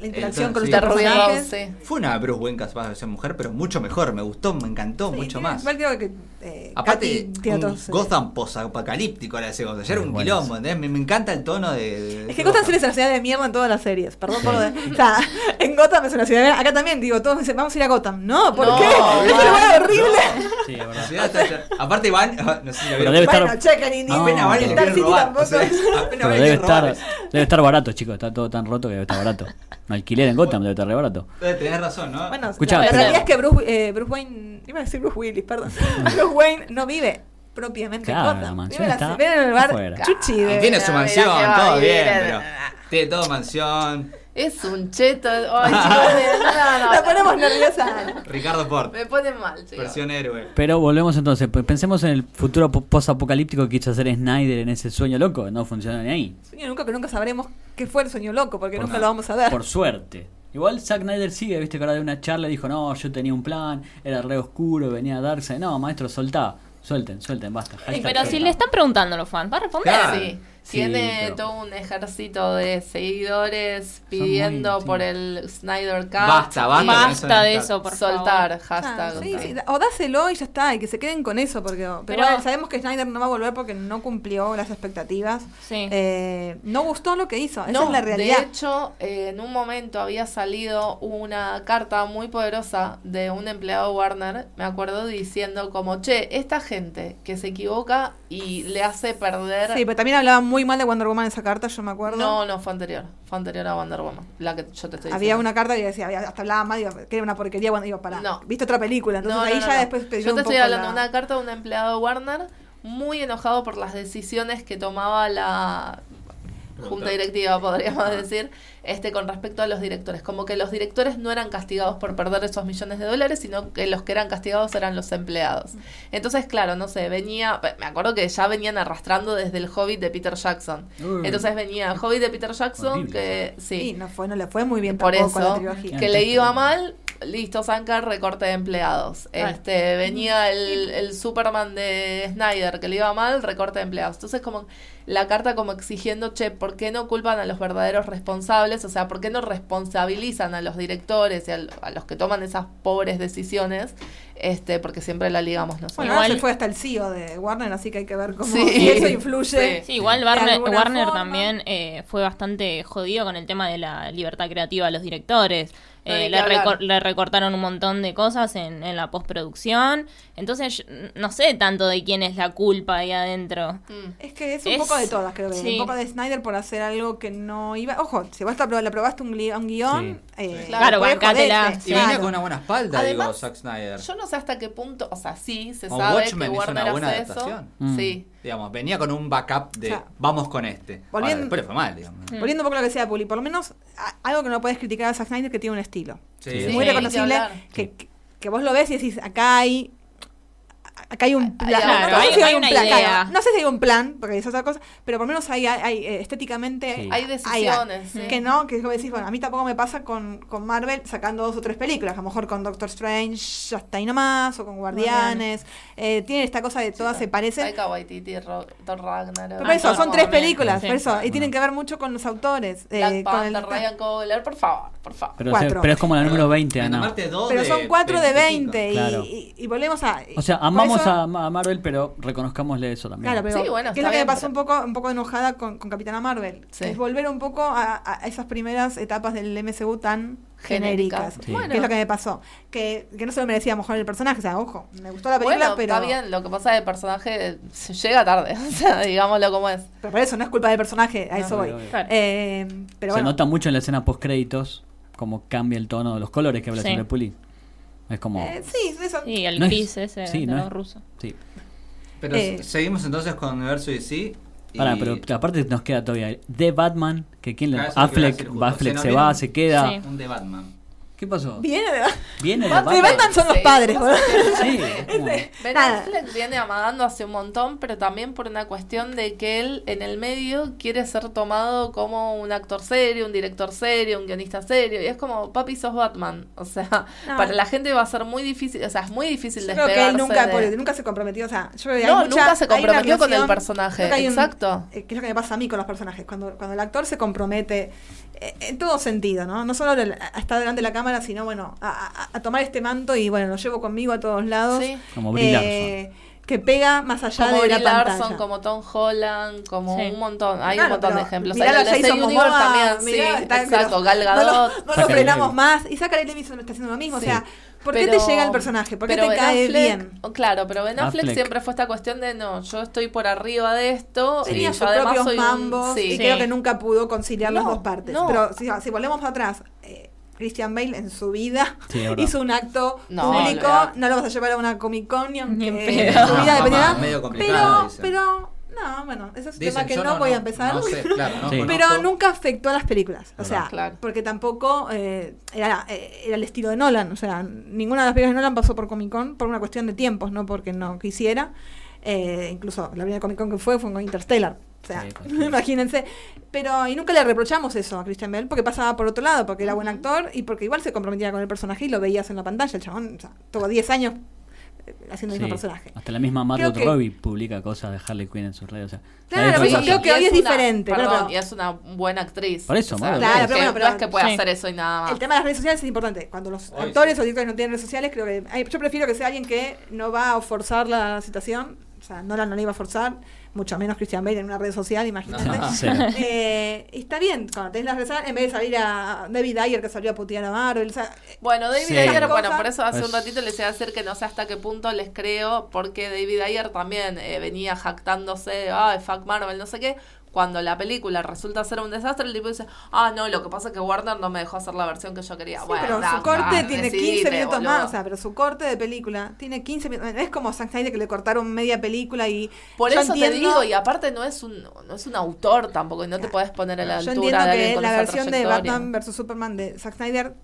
la interacción con sí. los personajes. Fue una Bruce Wayne capaz de ser mujer, pero mucho mejor. Me gustó, me encantó Sí, mucho tiene- más. igual creo que eh, Aparte, Katy un otros, eh, Gotham post-apocalíptico era ese Gotham. Ya era un Bueno, quilombo, ¿entendés? Me, me encanta el tono de. de Es que ese Gotham es una ciudad de mierda en todas las series. Perdón por lo de. O sea, en Gotham es una ciudad de mierda. Acá también, digo, todos dicen, vamos a ir a Gotham. No, ¿por No, qué? no. Es un lugar horrible. Sí, es La verdad. ciudad está- está- Aparte, Iván. No sé si debe estar- Bueno, chequen y ni No, Apenas van y tampoco. o sea, apenas van debe estar, debe estar barato, chicos. Está todo tan roto que debe estar barato. Un alquiler en Gotham debe estar re barato. Tenés razón, ¿no? Bueno, Escuchá, la, realidad es que Bruce, eh, Bruce Wayne. Iba a decir Bruce Willis, perdón. Bruce Wayne no vive propiamente Claro, en Gotham. Vive la- está vive en el bar afuera. Chuchi. De- tiene su mansión, mira todo bien, pero. Tiene todo mansión. Es un cheto. Ay, chicos, no, no, La no. ponemos nerviosa. Ricardo Ford, Me pone mal, chicos. versión héroe. Pero volvemos entonces. pues Pensemos en el futuro po- post-apocalíptico que quiso hacer Snyder en ese sueño loco. No funciona ni ahí. Sueño nunca que nunca sabremos qué fue el sueño loco, porque Por nunca nada. lo vamos a ver. Por suerte. Igual Zack Snyder sigue, viste que ahora de una charla dijo, no, yo tenía un plan, era re oscuro, venía a darse. No, maestro, soltá. Suelten, suelten, basta. Sí, pero si le están preguntando a los fans, ¿va a responder? Claro. Sí, Sí, tiene pero- todo un ejército de seguidores pidiendo por el Snyder Cut. Basta, basta Basta de eso, por soltar, favor. hashtag. Ah, sí, sí, o dáselo y ya está, y que se queden con eso, porque pero, Pero- bueno, sabemos que Snyder no va a volver porque no cumplió las expectativas. Sí. Eh, no gustó lo que hizo, esa No, es la realidad. de hecho, eh, en un momento había salido una carta muy poderosa de un empleado Warner, me acuerdo, diciendo como, che, esta gente que se equivoca y le hace perder... Sí, pero también hablaba muy mal de Wonder Woman esa carta, yo me acuerdo. no, no, fue anterior, fue anterior a Wonder Woman, la que yo te estoy Había diciendo. una carta que decía, había- hasta hablaba digo, que era una porquería cuando digo, para, No. viste otra película, entonces No, no, ahí ya después Yo un te estoy poco hablando de la- una carta de un empleado de Warner muy enojado por las decisiones que tomaba la junta directiva, podríamos decir, este con respecto a los directores. Como que los directores no eran castigados por perder esos millones de dólares, sino que los que eran castigados eran los empleados. Entonces, claro, no sé, venía, me acuerdo que ya venían arrastrando desde el Hobbit de Peter Jackson. Uy. Entonces venía el Hobbit de Peter Jackson, Horrible, que Sí, sí, no, fue, no le fue muy bien por tampoco a la eso, que le iba mal, listo, Sankar, recorte de empleados. Ah. Este, venía el, el Superman de Snyder, que le iba mal, recorte de empleados. Entonces, como la carta como exigiendo, che, ¿por qué no culpan a los verdaderos responsables? O sea, ¿por qué no responsabilizan a los directores y a, los que toman esas pobres decisiones? Este, porque siempre la ligamos nosotros. Bueno, Igual- fue hasta el CEO de Warner, así que hay que ver cómo Sí. eso influye. Sí, igual de Warner, Warner también eh, fue bastante jodido con el tema de la libertad creativa a los directores. Eh, le, recor- le recortaron un montón de cosas en, en la postproducción. Entonces, yo no sé tanto de quién es la culpa ahí adentro. Mm. Es que es un Es- poco de todas, creo que. sí. Un poco de Snyder por hacer algo que no iba. Ojo, si vos te apro- un, gui- un guion, eh, Claro, bancátela. Y venía claro. con una buena espalda, Además, digo, Zack Snyder. Yo no sé hasta qué punto, o sea, sí, se O sabe Watchmen que hizo Warner una buena hace adaptación. eso. Mm. Sí. Digamos, venía con un backup de O sea, vamos con este. Ahora, volviendo- después fue mal, digamos. Mm. Volviendo un poco a lo que decía Puli, por lo menos a- algo que no puedes criticar a Zack Snyder que tiene un estilo. Sí, Sí, muy Sí, reconocible. que- que vos lo ves y decís, acá hay. Acá hay un plan. Claro, no, sé hay- si hay un plan, claro, no sé si hay un plan, porque es otra cosa, pero por lo menos hay, hay, hay, eh, estéticamente Sí. Hay decisiones, sí. que no, que es como decís, bueno, a mí tampoco me pasa con, con Marvel sacando dos o tres películas, a lo mejor con Doctor Strange ya está ahí nomás, o con Guardianes, eh, tienen esta cosa de todas se parecen. Taika Waititi, Ro- Thor Ragnarok. Pero por eso, son tres películas, por eso, y tienen que ver mucho con los autores. eh, Black con el- Ryan Coogler, por favor, por favor. Pero, Cuatro. se- pero es como la número 20, Bueno, Ana. pero son cuatro de 20 20 y, Claro. y- y volvemos a... O sea, por amamos a, a Marvel, pero reconozcamosle eso también. Claro, pero Sí, bueno, ¿qué es lo que me bien, pasó pero- un poco un poco enojada con, con Capitana Marvel? Sí. Es volver un poco a, a esas primeras etapas del MCU tan Genéricas. Sí. Bueno. Que es lo que me pasó. Que, que no se lo merecía mejor el personaje. O sea, ojo, me gustó la película, Bueno, pero, está bien, lo que pasa es que el personaje llega tarde, o sea, digámoslo como es. pero por eso no es culpa del personaje, a No, eso voy. obvio, obvio. Claro. Eh, pero se bueno, nota mucho en la escena post créditos como cambia el tono de los colores que habla Sí. siempre Puli. Es como. eh, sí, eso. Y el No es- ese sí, de no los es- rusos. Sí. Pero Eh. seguimos entonces con Universo DC. y- Pará, pero aparte nos queda todavía The Batman, que quién le. Ah, Affleck. Affleck se vieron- va, se queda. Sí. Un de Batman. ¿Qué pasó? Viene de, Viene de de Batman. Batman son los padres, boludo. Sí, es como- Ben. Affleck viene amagando hace un montón, pero también por una cuestión de que él en el medio quiere ser tomado como un actor serio, un director serio, un guionista serio. Y es como, papi, sos Batman. O sea, No. para la gente va a ser muy difícil, o sea, es muy difícil Yo creo que despegarse él nunca, de- porque nunca se comprometió. O sea, yo creo que hay No, mucha- nunca se comprometió con el personaje, creo que hay un- exacto. eh, que es lo que me pasa a mí con los personajes. Cuando, cuando el actor se compromete en todo sentido, ¿no? No solo a estar delante de la cámara, sino, bueno, a, a- a tomar este manto y, bueno, lo llevo conmigo a todos lados. Sí. Como Brie Eh, que pega más allá como de Brie la pantalla. Larson, como Tom Holland, como Sí. un montón, hay Claro, un montón de ejemplos. mirá Hay de Jason Momoa, también, mirá, sí, está- exacto, Gal No lo, no lo Zachary frenamos más. Y Zachary Levinson está haciendo lo mismo. Sí. O sea, ¿por qué te llega el personaje? ¿Por qué te Ben cae Affleck- bien? oh, Claro, pero Ben Affleck, Affleck. siempre fue esta cuestión de no, yo estoy por arriba de esto y Tenía sus propios soy un- mambos sí. y Sí. creo que nunca pudo conciliar las dos partes. no. Pero si, si volvemos atrás, eh, Christian Bale en su vida Sí, hizo un acto No, público, no lo vas a llevar a una Comic Con ni en su vida No, dependiera. mamá, medio complicado, pero, pero, no, bueno, ese es un Dicen, tema que no, voy a empezar. No sé, claro, no Sí. conozco. Pero nunca afectó a las películas. O sea, Claro. porque tampoco eh, era, eh, era el estilo de Nolan. O sea, ninguna de las películas de Nolan pasó por Comic Con por una cuestión de tiempos, no porque no quisiera. Eh, incluso la primera Comic Con que fue fue con Interstellar. O sea, Sí, imagínense. Pero, y nunca le reprochamos eso a Christian Bell porque pasaba por otro lado, porque era buen actor y porque igual se comprometía con el personaje y lo veías en la pantalla. El chabón, o sea, tuvo 10 años haciendo el Sí. mismo personaje. Hasta la misma Margot que- Robbie publica cosas de Harley Quinn en sus redes. O sea, Claro, la pero yo creo que hoy es una- diferente, Perdón, pero- y es una buena actriz. Por eso, O sea, Margot Claro, no es pero que- bueno, pero- no es que pueda Sí. hacer eso y nada más. El tema de las redes sociales es importante. Cuando los Hoy actores sí. o directores no tienen redes sociales, creo que hay- yo prefiero que sea alguien que no va a forzar la situación. O sea, Nolan no la iba a forzar, mucho menos Christian Bale en una red social, imagínate. No. Cero. Eh, y está bien, cuando tenés las redes sociales, en vez de salir a David Ayer que salió a putear a Marvel. O sea, Bueno, David Sí. Ayer, bueno, por eso hace un Pues- ratito les iba a decir que no sé hasta qué punto les creo, porque David Ayer también eh, venía jactándose, ay, fuck Marvel, no sé qué. Cuando la película resulta ser un desastre, el tipo dice, ah, no, lo que pasa es que Warner no me dejó hacer la versión que yo quería. sí, bueno, pero da, su corte da, tiene decidite, 15 minutos boludo. más. O sea, pero su corte de película tiene 15 minutos. Es como Zack Snyder que le cortaron media película y. Por eso te digo, y aparte no es un, no es un autor tampoco, y no te podés poner a la Yo altura entiendo de que con la esa versión de. Batman vs Superman de Zack Snyder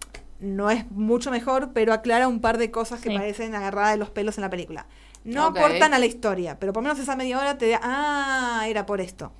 no es mucho mejor, pero aclara un par de cosas que Sí. parecen agarradas de los pelos en la película. No Ok. aportan a la historia, pero por lo menos esa media hora te da, ah, era por esto.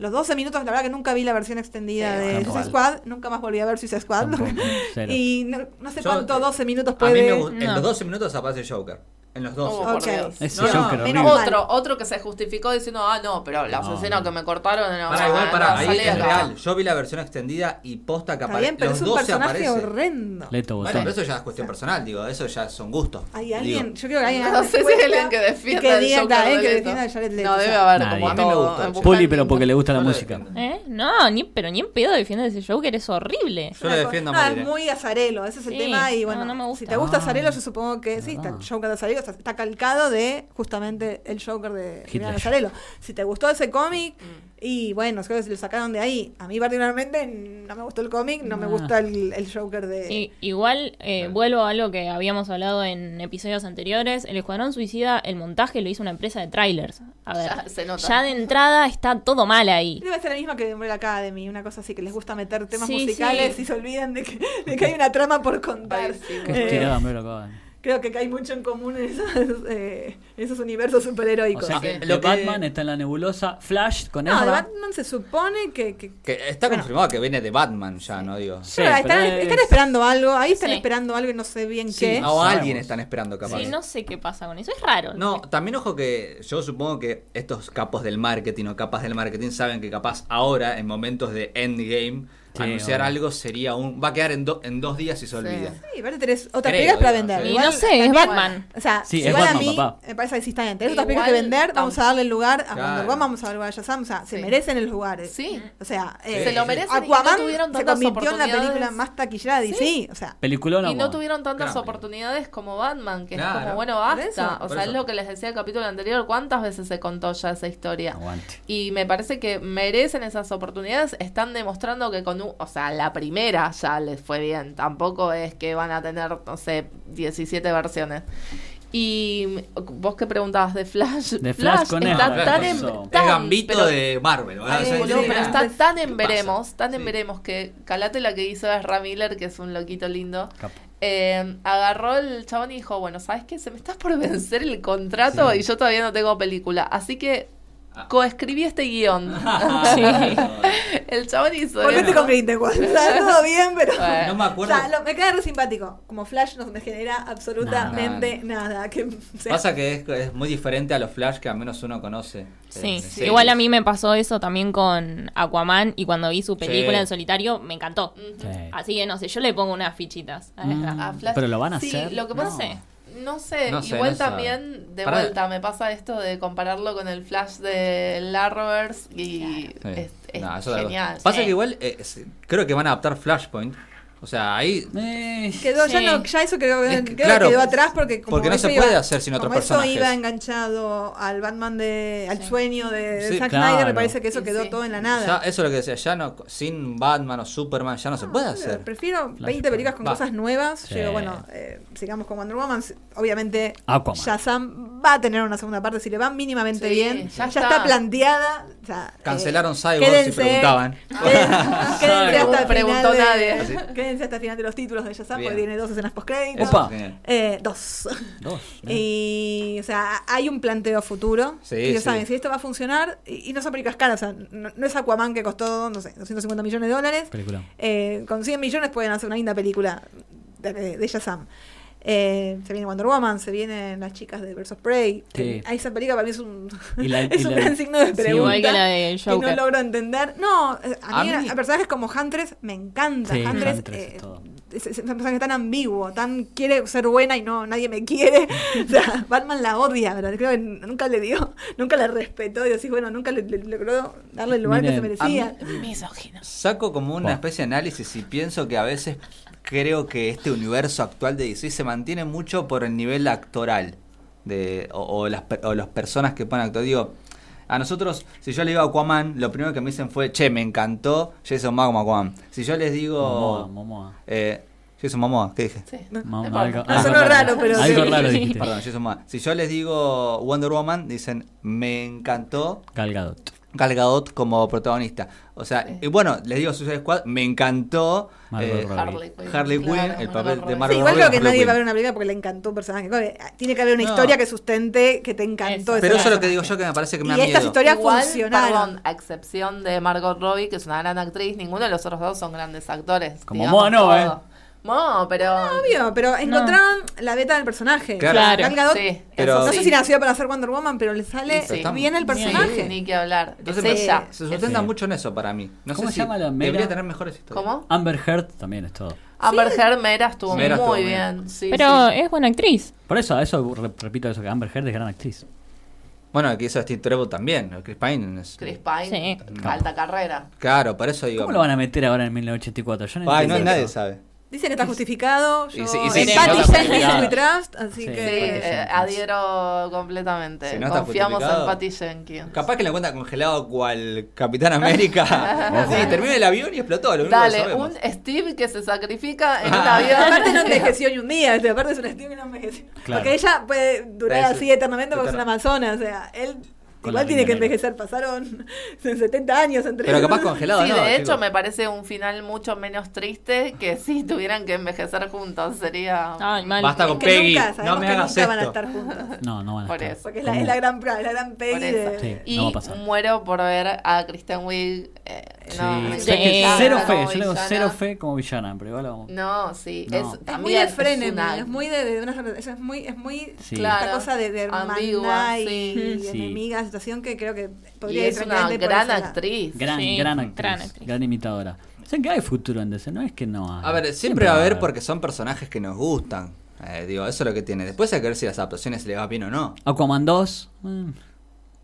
Los 12 minutos, la verdad que nunca vi la versión extendida Sí, de bueno. Suicide Squad, nunca más volví a ver Suicide Squad. Tampoco, y no, no sé Yo- cuánto 12 minutos A mí puede... me gusta. En No. los 12 minutos aparece Joker. En los 12. Oh, por Ok. Dios. Ese No, no, menos. Otro, otro que se justificó diciendo, ah, no, pero la No, no. que me cortaron, no, Para igual, para, ahí es acá. real. Yo vi la versión extendida y posta que aparece. bien, pero Los es un 12 personaje horrendo. Leto Bueno, pero eso ya es cuestión personal, digo, eso ya son gustos. Hay alguien, Digo. yo creo que alguien No sé si hay respuesta alguien que y defienda que el Joker alguien que defienda Jared Leto. No, o sea, debe haber Nadie. como A mí me gusta Puli, pero porque le gusta la música. ¿Eh? No, ni, pero ni en pedo defiende ese Joker, es horrible. Yo lo defiendo a Ah, es muy azarelo, ese es el tema. Y no, bueno, no me gusta. si te gusta Azarelo, yo supongo que sí, está Joker de Azarelo, está, está calcado de justamente el Joker de Hitler. Julián Azarelo. Si te gustó ese cómic, Mm. y bueno, creo que se lo sacaron de ahí. A mí, particularmente, no me gustó el cómic, no me Ah. gusta el, el Joker de. Y- igual, eh, vuelvo a algo que habíamos hablado en episodios anteriores. El Escuadrón Suicida, el montaje lo hizo una empresa de trailers. A ver, Ya se nota. ya de entrada está todo mal ahí. Debe ser la misma que de Umbrella Academy, una cosa así que les gusta meter temas Sí, musicales sí. y se olvidan de que, de que hay una trama por contar. Ay, sí, Qué Eh, creo que hay mucho en común en esos, eh, esos universos O superheroicos. sea que lo que- Batman está en la nebulosa, Flash con no, Ezra. Batman se supone que... que Que está Bueno. confirmado que viene de Batman ya, ¿no? Digo. Sí, pero están, es- están esperando algo, ahí están Sí. esperando algo y no sé bien Sí, qué. O alguien están esperando capaz. Sí, no sé qué pasa con eso. Es raro. No, también ojo que yo supongo que estos capos del marketing o capas del marketing saben que capaz ahora, en momentos de endgame, Sí, anunciar algo sería un... Va a quedar en, do- en dos días y se olvida. Sí, aparte tenés otras películas para vender. sí. Y Igual no sé, es Batman. O sea, Sí, es igual Batman, a mí papá. me parece que sí está bien. Tenés otras películas que vender, vamos a darle el lugar a. Wonder Woman, vamos a darle lugar a Shazam, o sea, se Sí. merecen los lugares. Sí. O sea, Sí. eh, Se lo merecen y no Aquaman se convirtió en la película más taquillada de DC, o sea, Peliculón Y no tuvieron tantas Claro. oportunidades como Batman, que Claro. es como, bueno, basta. eso, o sea, es lo que les decía el capítulo anterior, ¿cuántas veces se contó ya esa historia? Aguante. Y me parece que merecen esas oportunidades. Están demostrando que con o sea, la primera ya les fue bien. Tampoco es que van a tener, no sé, 17 versiones. Y vos que preguntabas de Flash, De Flash con está tan en. Es tan- Gambito pero- de Marvel. ¿verdad? Ay, O sea, boludo, sí, pero está tan ¿qué en pasa? veremos, tan en Sí. veremos que Calate la que hizo Ezra Miller, que es un loquito lindo, eh, agarró el chabón y dijo, bueno, ¿sabes qué? Se me está por vencer el contrato Sí. y yo todavía no tengo película. Así que. Coescribí este guion. Sí. el chabón hizo volvete eso. con Grindelwald, o sea, todo bien, pero... Bueno. No me O acuerdo. sea, lo- me queda re simpático. Como Flash no me genera absolutamente nada. que, o sea, Pasa que es, es muy diferente a los Flash que al menos uno conoce. Sí, Eh, series. igual a mí me pasó eso también con Aquaman y cuando vi su película Sí. en solitario me encantó. Sí. Así que no sé, yo le pongo unas fichitas a Mm. A Flash- Pero lo van a sí, hacer. Lo que No pasa. No sé, No sé, igual no sabe. también de Pará. vuelta me pasa esto de compararlo con el Flash de Larroverse y Sí. es, No, genial. Pasa que igual eh, creo que van a adaptar Flashpoint. O sea, ahí Eh, Quedó, ya, no, ya eso quedó, Es que, creo que claro, quedó atrás porque como porque no eso se iba- puede hacer sin otros como personajes. eso iba enganchado al Batman de al Sí. sueño de, de Sí, Zack claro. Snyder me parece que eso Sí, quedó sí. todo en la ya, nada eso es lo que decía, ya no sin Batman o Superman ya no se puede Eh, hacer. prefiero 20 Flashpoint. películas con Va. cosas nuevas bueno eh, sigamos con Wonder Woman obviamente Aquaman. Shazam va a tener una segunda parte si le va mínimamente Sí, bien ya ya, está. está. planteada o sea, eh, Cancelaron Cyborg si preguntaban. Quédense, quédense Cyborg. hasta el Preguntó nadie. Hasta el final de los títulos de Shazam porque tiene dos escenas post créditos Opa. Genial. Eh, dos. Dos. Y, o sea, hay un planteo futuro. Sí, ellos sí. saben si esto va a funcionar. Y, y no son películas caras. O sea, no, no es Aquaman que costó, no sé, 250 millones de dólares. Película. Eh, con 100 millones pueden hacer una linda película de, de, de Shazam. Eh, se viene Wonder Woman, se vienen las chicas de Versus Prey. Sí. Esa película para mí es un, la- es un la- gran signo de Sí, pregunta. Igual que la de que no logro entender. No, eh, a, A mí, mí- a personajes como Huntress me encanta. Sí, Huntress, Huntress es eh, todo. es, es un personaje tan ambiguo, tan quiere ser buena y no nadie me quiere. o sea, Batman la odia, pero creo que nunca le dio, nunca la respetó. Y así, bueno, nunca le, le- logró darle el lugar que se merecía. Misógino. Saco como una especie de análisis y pienso que a veces creo que este universo actual de DC se mantiene mucho por el nivel actoral de o, o las per- o las personas que ponen actor. Digo, a nosotros, si yo le digo Aquaman, lo primero que me dicen fue, che, me encantó Jason Momoa como Aquaman. Si yo les digo... Momoa, Momoa. Eh, Jason Momoa, ¿qué dije? Sí, No. no algo- Ah, sonó raro, pero Algo sí. raro Sí. dijiste. Perdón, Jason Momoa. Si yo les digo Wonder Woman, dicen, me encantó Gal Gadot. Gal Gadot como protagonista. O sea, Sí. y bueno, les digo Suicide Squad, me encantó Margot eh, Robbie. Harley Quinn. Harley Quinn, Claro, el Margot papel de. Margot Sí, igual Robbie creo que Harley nadie va a ver una película porque le encantó un personaje. Que Tiene que haber una No. historia que sustente que te encantó Eso. Pero eso es lo que digo yo que me parece que me Y da estas miedo. historias Igual, funcionaron. perdón, a excepción de Margot Robbie, que es una gran actriz, ninguno de los otros dos son grandes actores. Como digamos Moa no, todo. ¿eh? Mo, pero... Obvio, pero encontraron la beta del personaje. Claro. Gadot, Sí, Pero- no sé si nació para ser Wonder Woman, pero le sale Sí, bien el Sí, personaje. Ni que hablar. Entonces es me- ella. se sustenta Sí. mucho en eso para mí. No ¿Cómo sé se si llama la debería Mera? tener mejores historias. ¿Cómo? Amber Heard también es todo. Amber Heard Mera estuvo Mera estuvo muy bien. bien. sí, Pero sí. es buena actriz. Por eso, eso re- repito eso, que Amber Heard es gran actriz. Bueno, que hizo Steve Trevor también, Chris Pine. es- Chris Pine, Sí. alta carrera. Claro, por eso digo. ¿Cómo lo van a meter ahora en 1984? Yo no Ay, no, entiendo nadie sabe. Dicen que está justificado. Yo, Y sí, y sí, en sí, we trust, así Sí. Sí, que... Eh, adhiero completamente. Si no está Confiamos en. Patty Jenkins. Capaz que la cuenta congelado cual Capitán América. sí, termina el avión y explotó. Lo Dale, un Steve que se sacrifica en un Ah. avión. Aparte no envejeció ni un día, este, aparte es un estilo que no envejeció. Claro. Porque ella puede durar así eternamente porque es una amazona, o sea, él Igual la tiene que envejecer, pasaron 70 años entre Pero capaz congelado, Sí, ¿no? de hecho chicos? me parece un final mucho menos triste que si tuvieran que envejecer juntos. Sería... Ay, mal. Basta con que Peggy, nunca, no sabemos me que hagas nunca van a esto. estar juntos. No, no van a Por estar. eso. Porque es la, es la gran, la gran Peggy Por eso. de... Sí. Y no va a pasar. muero por ver a Kristen Wiig. eh, no, me Sí. Cero fe, yo le digo villana. cero fe como villana, pero igual vamos. No, sí, No. es, muy de frenemy, una- es muy de, de una, es muy, es muy Sí. Claro. esta cosa de, de hermandad Ambigua, y, sí. Y situación que creo que Y podría ir es una gran actriz. Gran, Sí, gran, actriz, gran imitadora. O sea que hay futuro en DC, no es que no hay. A ver, siempre va a haber porque son personajes que nos gustan. Eh, digo, eso es lo que tiene. Después hay que ver si las adaptaciones le va bien o no. Aquaman 2. mm,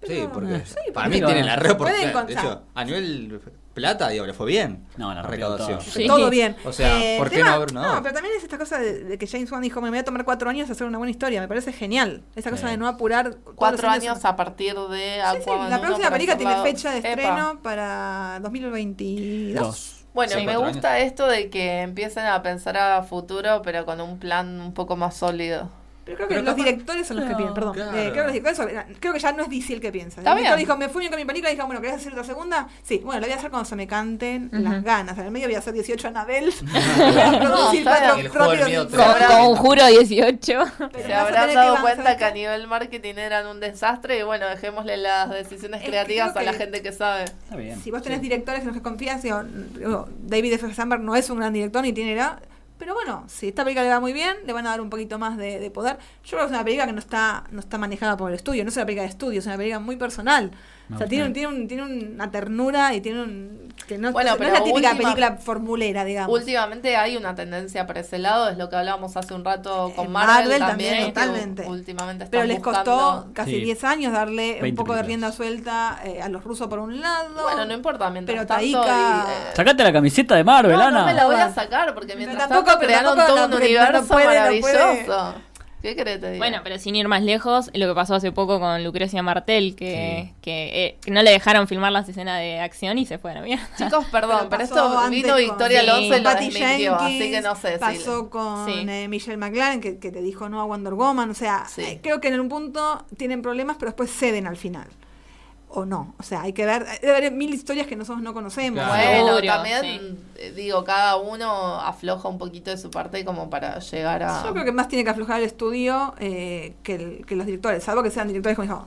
Sí, porque sí, para mí tiene la re oportunidad. De hecho, a nivel plata, digo, le fue bien. No, la recaudación. todo. Sí. Todo bien. O sea, Eh, ¿por qué no haber? No, pero también es esta cosa de, de que James Wan dijo, me voy a tomar cuatro años a hacer una buena historia. Me parece genial. Esa cosa Sí. de no apurar. Cuatro años a partir de Sí, La 1 próxima película tiene fecha de Epa. estreno para 2022. Dos. Bueno, Sí. me gusta esto de que empiecen a pensar a futuro, pero con un plan un poco más sólido. Pero creo que Pero los capaz- directores son los que No, piensan, perdón. claro. Eh, creo, que los directores son- creo que ya no es DC el que piensa. Está el director bien. dijo, me fui con mi película y dijo, bueno, ¿querés hacer otra segunda? Sí, bueno, lo voy a hacer cuando se me canten Ujú. las ganas. En el medio voy a hacer 18 Anabel. voy a producir está cuatro bien. El juego del rápidos miedo y tres. Con- furiosos. Conjuro 18. Pero Se vas a habrán tener dado que cuenta que a nivel marketing eran un desastre y bueno, dejémosle las decisiones Es que creativas creo a la que- gente que sabe. Está bien. Si vos tenés Sí. directores en los que confías, digo, digo, David F. Sandberg no es un gran director ni tiene edad. Pero bueno, si esta película le va muy bien, le van a dar un poquito más de, de poder. Yo creo que es una película que no está, no está manejada por el estudio, no es una película de estudio, es una película muy personal. Me o sea, tiene, un- tiene, un- tiene una ternura y tiene un... que no, Bueno, no pero es la típica última- película formulera, digamos. Últimamente hay una tendencia para ese lado, es lo que hablábamos hace un rato con En Marvel, Marvel también, totalmente. últimamente Pero les costó casi Sí. 10 años darle un 20 poco de rienda suelta eh, a los rusos por un lado. Bueno, no importa, mientras Pero tanto... Taika- y, eh, Sacate la camiseta de Marvel, no, Ana. no me la voy a sacar porque mientras tanto pero crearon tampoco todo un universo puede, no maravilloso. ¿Qué querés te diga? Bueno, pero sin ir más lejos, lo que pasó hace poco con Lucrecia Martel, que, que, eh, que no le dejaron filmar las escenas de acción y se fue a la mierda. Chicos, perdón, pero, Pero esto vino con- Victoria Sí. Alonso y lo desmintió, así que no sé si... Pasó con Sí. eh, Michelle McLaren, que, que te dijo no a Wonder Woman. O sea, Sí. eh, creo que en un punto tienen problemas, pero después ceden al final. O no. O sea, hay que ver. Debe haber mil historias que nosotros no conocemos. Claro. Bueno, Seguro, también, sí. eh, digo, cada uno afloja un poquito de su parte como para llegar a... Yo creo que más tiene que aflojar el estudio eh, que, el- que los directores. Salvo que sean directores como dijo,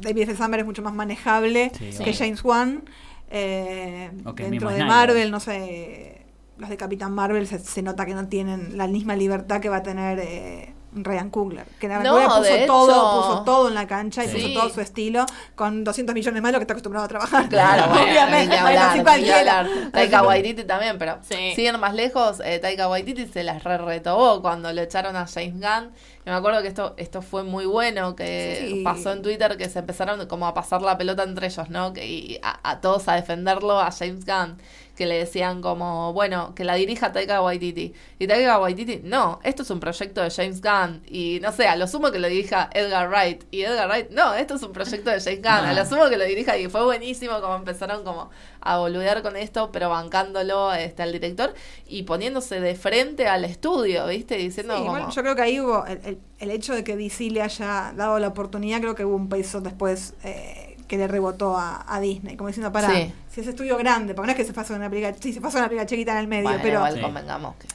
David F. Sandberg es mucho más manejable Sí, que Sí. James Wan. Eh, dentro de. Marvel, no sé. Los de Capitán Marvel se, se nota que no tienen la misma libertad que va a tener eh, Ryan Coogler. Que Ryan puso de todo, hecho- puso todo en la cancha y Sí. puso todo su estilo con 200 millones más de lo que está acostumbrado a trabajar. Claro, bueno, obviamente. hablar. Taika Waititi también, pero Sí. siguen más lejos, eh, Taika Waititi se las re retobó cuando le echaron a James Gunn. Me acuerdo que esto esto fue muy bueno, que Sí. pasó en Twitter, que se empezaron como a pasar la pelota entre ellos, ¿no? Que, y a, a todos a defenderlo, a James Gunn, que le decían como, bueno, que la dirija Taika Waititi. Y Taika Waititi, no, esto es un proyecto de James Gunn. Y no sé, a lo sumo que lo dirija Edgar Wright. Y Edgar Wright, no, esto es un proyecto de James Gunn. A lo sumo que lo dirija y fue buenísimo como empezaron como a boludear con esto, pero bancándolo este, al director y poniéndose de frente al estudio, ¿viste? Diciendo Sí, como... yo creo que ahí hubo el, el- el hecho de que DC le haya dado la oportunidad, creo que hubo un peso después eh, que le rebotó a, a Disney, como diciendo, para, Sí. si es estudio grande, porque no es que se pasa una película, sí, se pasa una película chiquita en el medio, Bueno, pero igual Sí. convengamos que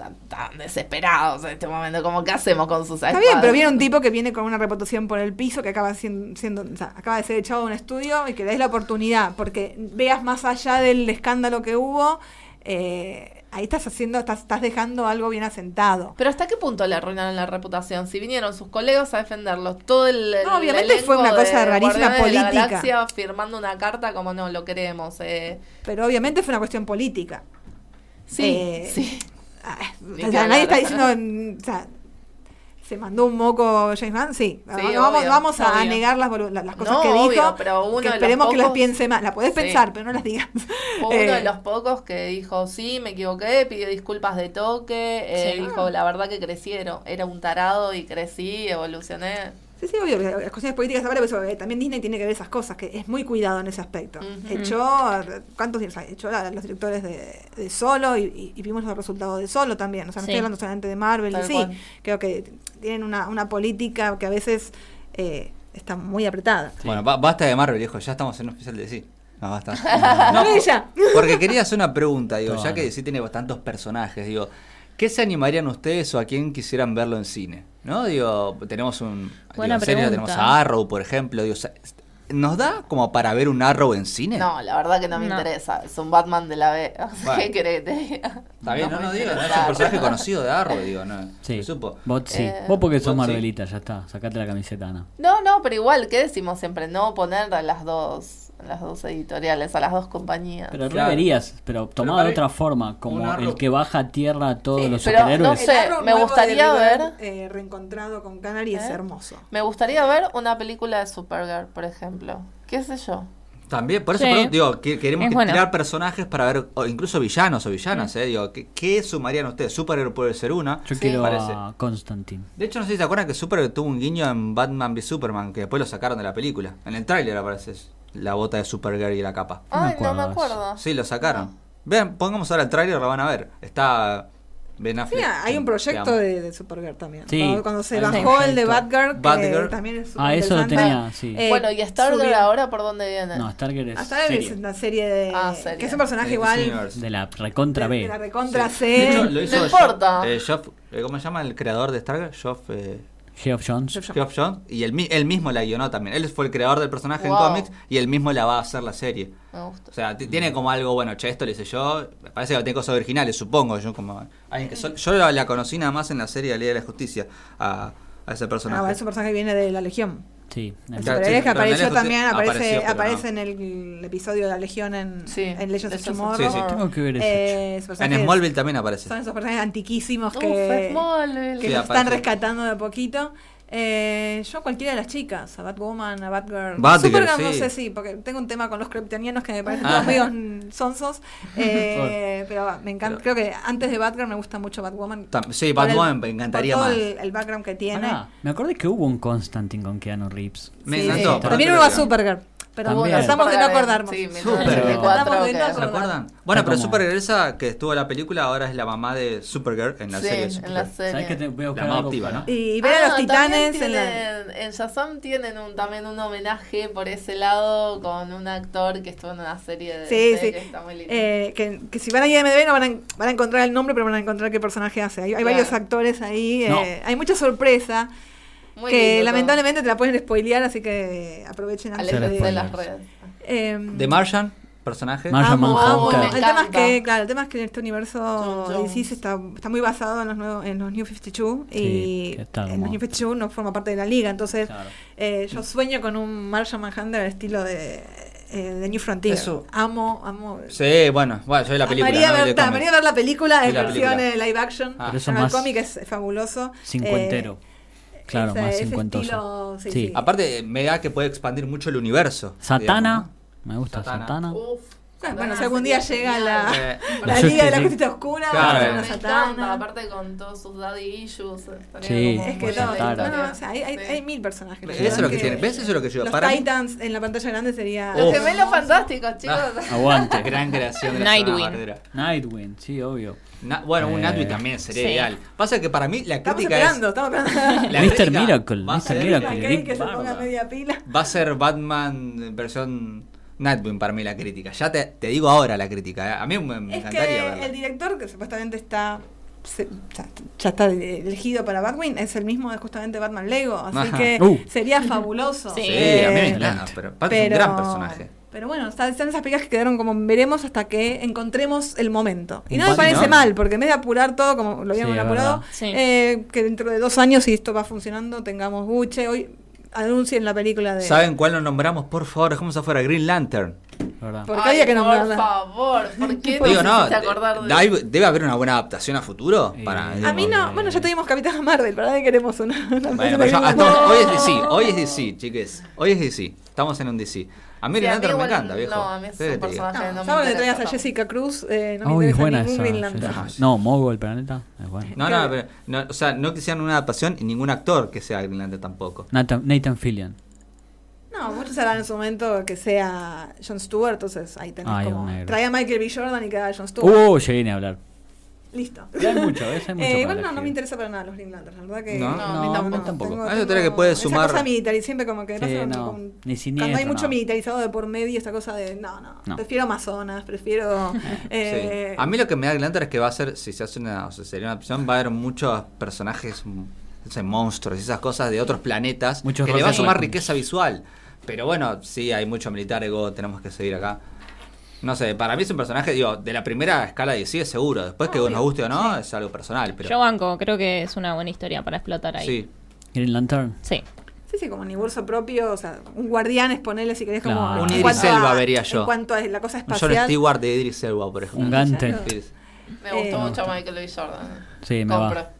están tan desesperados en este momento, como ¿qué hacemos con sus está bien, pero viene un tipo que viene con una reputación por el piso, que acaba siendo, siendo o sea, acaba de ser echado de un estudio y que le des la oportunidad, porque veas más allá del escándalo que hubo, eh, ahí estás haciendo, estás, estás dejando algo bien asentado. Pero ¿hasta qué punto le arruinaron la reputación? Si vinieron sus colegas a defenderlos, todo el, No, el obviamente fue una cosa de rarísima Guardianes de la política. Galaxia firmando una carta como no, lo queremos. Eh. Pero obviamente fue una cuestión política. Sí, Eh, sí. Ah, o sea, nadie está diciendo, o sea, se mandó un moco James Gunn, sí. vamos, obvio, vamos a obvio. negar las, las, las cosas No, que obvio, dijo. pero uno que de los esperemos que las pocos- piense más. La podés Sí. pensar, pero no las digas. Fue uno Eh, de los pocos que dijo, sí, me equivoqué, pidió disculpas de toque, eh, Sí. dijo, la verdad que crecí, era, era un tarado y crecí, evolucioné. Sí, sí, obvio, las cuestiones políticas ahora, pues, eh, también Disney tiene que ver esas cosas, que es muy cuidado en ese aspecto. Ujú. Echó, ¿cuántos días? Echó a los directores de, de Solo y, y- y vimos los resultados de Solo también. O sea, no Sí. estoy hablando solamente de Marvel, y sí. cual. Creo que tienen una, una política que a veces eh, está muy apretada. Bueno, ba- basta de Marvel, viejo, ya estamos en un especial de DC. No, basta. No, ella. Porque quería hacer una pregunta, digo, ya que DC tiene tantos personajes, digo, ¿qué se animarían ustedes o a quién quisieran verlo en cine? ¿No? Digo, tenemos un. Buena digo, en pregunta. tenemos a Arrow, por ejemplo. Digo, ¿Nos da como para ver un Arrow en cine? No, la verdad que no me No. interesa. Es un Batman de la B. Bueno. ¿Qué querés que te diga? Está bien, no, me no, digo, no es un personaje conocido de Arrow, digo, no. Sí. supo. Vos sí. Eh, Vos porque sos sí. Marvelita, ya está. Sacate la camiseta, Ana. No, no, pero igual, ¿qué decimos siempre? No poner a las dos, a las dos editoriales, a las dos compañías. Pero Claro. reverías, pero tomado de otra forma, como el que baja a tierra a todos Sí, los pero superhéroes. no sé, me gustaría ver- eh, reencontrado con Canary es ¿Eh? hermoso. Me gustaría ver una película de Supergirl, por ejemplo. ¿Qué sé yo? También, por eso Sí. pregunto, digo, que- queremos Es que bueno. tirar personajes para ver, o incluso villanos o villanas, eh, digo, ¿qué, qué sumarían ustedes? Superhero puede ser una. Yo Sí. quiero Parece. a Constantine. De hecho, no sé si se acuerdan que Supergirl tuvo un guiño en Batman v Superman, que después lo sacaron de la película. En el tráiler aparece la bota de Supergirl y la capa. Ay, no me acuerdo. Sí, lo sacaron. Vean, pongamos ahora el tráiler, lo van a ver. Está Ben Sí, Affleck. hay un proyecto de, de Supergirl también. Sí, cuando, cuando se bajó el de. Batgirl, que Batgirl. también es Ah, eso lo tenía, sí. Eh, bueno, ¿y Stargirl ahora por dónde viene? No, Stargirl es Hasta ahora serie. es una serie de. Ah, serie. Que es un personaje De igual. De la recontra B. de la recontra Sí. C. De hecho, lo hizo No importa. eh, eh, ¿Cómo se llama el creador de Stargirl? Eh, Geoff Jones. Geoff Jones. Y él, él mismo la guionó también. Él fue el creador del personaje Wow. en cómics y él mismo la va a hacer la serie. Me gusta. O sea, tiene como algo, bueno, che, esto lo hice yo. Me parece que tiene cosas originales, supongo. Yo como alguien que sol- yo la, la conocí nada más en la serie de la Liga de la Justicia a, a ese personaje. Ah, ese personaje viene de la Legión. Sí. El Claro, superhéroe sí, que apareció también, aparece, apareció, aparece no. en el episodio de la Legión en, Sí, en Legends of Tomorrow. Sí, sí. Tengo que ver eso. Eh, en Smallville también aparece. Son esos personajes antiquísimos Uf, que, Smallville. que están rescatando de a poquito. Eh, yo cualquiera de las chicas, a Batwoman, a Batgirl. Batgirl, Supergirl no sí. sé si, porque tengo un tema con los kryptonianos que me parecen Ah. todos medio sonsos. Eh, pero me encanta, creo que antes de Batgirl me gusta mucho Batwoman. Sí, el- Batwoman me encantaría por todo más. El, el background que tiene. Pará, me acordé que hubo un Constantine con Keanu Reeves. Me Sí, encantó. sí. También hubo a. Supergirl. Pero También. tratamos de no acordarnos. Sí. 1984, Tratamos de no ¿Se acordarnos. acuerdan? Bueno, pero Supergirl esa que estuvo en la película ahora es la mamá de Supergirl en la Sí, serie en la serie. ¿Sabes que te voy a buscar La activa, ¿no? Y ver a los Ah, titanes también en la... tienen- en Shazam tienen un, también un homenaje por ese lado con un actor que estuvo en una serie de Sí, sí. que está muy lindo. Eh, que, que si van a IMDb no van a, van a encontrar el nombre, pero van a encontrar qué personaje hace. Hay, hay Claro. varios actores ahí, No. eh, hay mucha sorpresa Muy que lindo lamentablemente te la pueden spoilear, así que aprovechen antes de... de las redes. Eh, The Martian, personaje. Martian amo, Manhunter. amo. Me El tema es que, claro, el tema es que en este universo John. DC está, está muy basado en los, nuevos, en los New 52 Sí, y en los New 52 no forma parte de la liga, entonces Claro. eh, yo sueño con un Martian Manhunter al estilo de, eh, de New Frontier. Eso. Amo, amo. Sí, bueno, bueno, yo vi la película. Amaría, no ver, ta, amaría ver la película en la versión película. live action. Ah. Pero eso Pero el más cómic es, es fabuloso. cincuentero. Eh, claro, ese- más cincuentoso. estilo, sí, Sí. sí. Aparte, me da que puede expandir mucho el universo. Satana. digamos, Me gusta Satana. Satana. Uf. Ah, bueno, si algún día llega la. Eh, la Yo Liga de la. Justicia Oscura, Claro. va a ser Me una satana. aparte con todos sus daddy issues. estaría Sí. como Es que muy todo, no, no, o sea, hay, hay, Sí. hay mil personajes. la Eso es lo que tiene. ¿Ves? Eso es lo que yo. Los Para mí, Titans en la pantalla grande sería. Los gemelos fantásticos, chicos. Aguante. gran creación de la Nightwing. Nightwing, sí, obvio. Na- bueno, un Eh, Nightwing también sería sí. ideal. Pasa que para mí la Estamos crítica esperando, es. estamos esperando. La Mr. Miracle, Mr. Miracle. Kane Rick que se ponga Barda. media pila. Va a ser Batman versión Nightwing para mí la crítica. Ya te, te digo ahora la crítica. ¿eh? A mí me, me Es encantaría que verla. el director que supuestamente está se- ya, ya está elegido para Batwing es el mismo de justamente Batman Lego, así Ajá. que Uh. sería fabuloso. Sí. Sí, Eh, a mí me encanta. Pero aparte es un gran personaje. Pero bueno, está- están esas películas que quedaron como veremos hasta que encontremos el momento. Y no me parece ¿no? mal, porque en vez de apurar todo como lo habíamos Sí, apurado. Sí. eh, que dentro de dos años, si esto va funcionando, tengamos buche. Hoy anuncien la película de. ¿Saben cuál nos nombramos? Por favor, dejemos afuera Green Lantern. ¿Verdad? Por- Porque Ay, había que por nombrarla. favor, ¿por qué Digo, no, hiciste acordar de de- hay- debe haber una buena adaptación a futuro. Eh, Para, A mí no, bueno, ya tuvimos Capitán Marvel, ¿para qué queremos una, una Bueno, película pero yo- hasta- hoy es? DC, hoy es DC, chiques. Hoy es DC. Estamos en un DC. A mí Sí, Green a mí Lantern me igual encanta, viejo. no, a mí es ¿Qué un personaje No, me traías a. Jessica Cruz, eh, no me interesa ningún. Green Lantern. No, Mogo el planeta. Es bueno. No, no, pero, no, o sea, no quisieran una adaptación y ningún actor que sea Green Lantern tampoco. Nathan, Nathan Fillion. No, muchos harán en su momento que sea Jon Stewart, entonces ahí tenés Ay, como... Trae a Michael B. Jordan y queda Jon Stewart. Uh, llegué ni a hablar. Listo. Y hay mucho, ¿ves? Hay mucho Eh, igual no, no me interesa para nada los Green Lanterns, la verdad que No, No, No, tampoco. tampoco. Ah, creo que puede esa sumar- cosa militar y siempre como que Sí, no ni siniestro, cuando hay mucho no. militarizado de por medio esa cosa de no, no, No. prefiero amazonas, prefiero eh, Sí. A mí lo que me da Green Lantern es que va a ser, si se hace una, o sea, sería una opción, va a haber muchos personajes, monstruos y esas cosas de otros planetas Muchos que le va a sumar riqueza visual. Pero bueno, sí, hay mucho militar, ego, tenemos que seguir acá. No sé, para mí es un personaje, digo, de la primera escala de sí es seguro. Después que Obvio, nos guste o no, sí. es algo personal. Pero Yo banco, creo que es una buena historia para explotar ahí. sí. Green Lantern. Sí. Sí, sí, como universo propio, o sea, un guardián es ponerle si querés como Claro. Un Idris Elba vería yo. En cuanto a la cosa Un John espacial. Stewart de Idris Elba, por ejemplo. Un Gante. Me gustó Eh, mucho Michael B. Jordan. Sí, me Compro. va.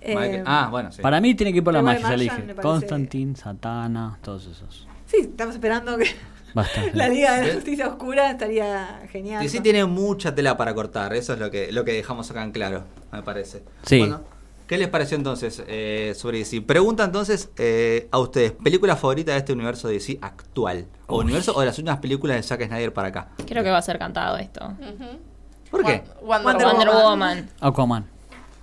eh, Michael- ah, bueno, sí. Para mí tiene que ir por la magia, me parece- Constantine, Satana, todos esos. Sí, estamos esperando que Basta. la Liga de la. Justicia Oscura estaría genial. Y sí ¿no? tiene mucha tela para cortar, eso es lo que, lo que dejamos acá en claro, me parece. Sí. Bueno, ¿qué les pareció entonces eh, sobre DC? Pregunta entonces eh, a ustedes, ¿película favorita de este universo de DC actual? ¿O Uy. universo o de las últimas películas de Zack Snyder para acá? Creo que va a ser cantado esto. ¿Por qué? Won- Wonder, Wonder Woman. Wonder Woman. Woman. Aquaman.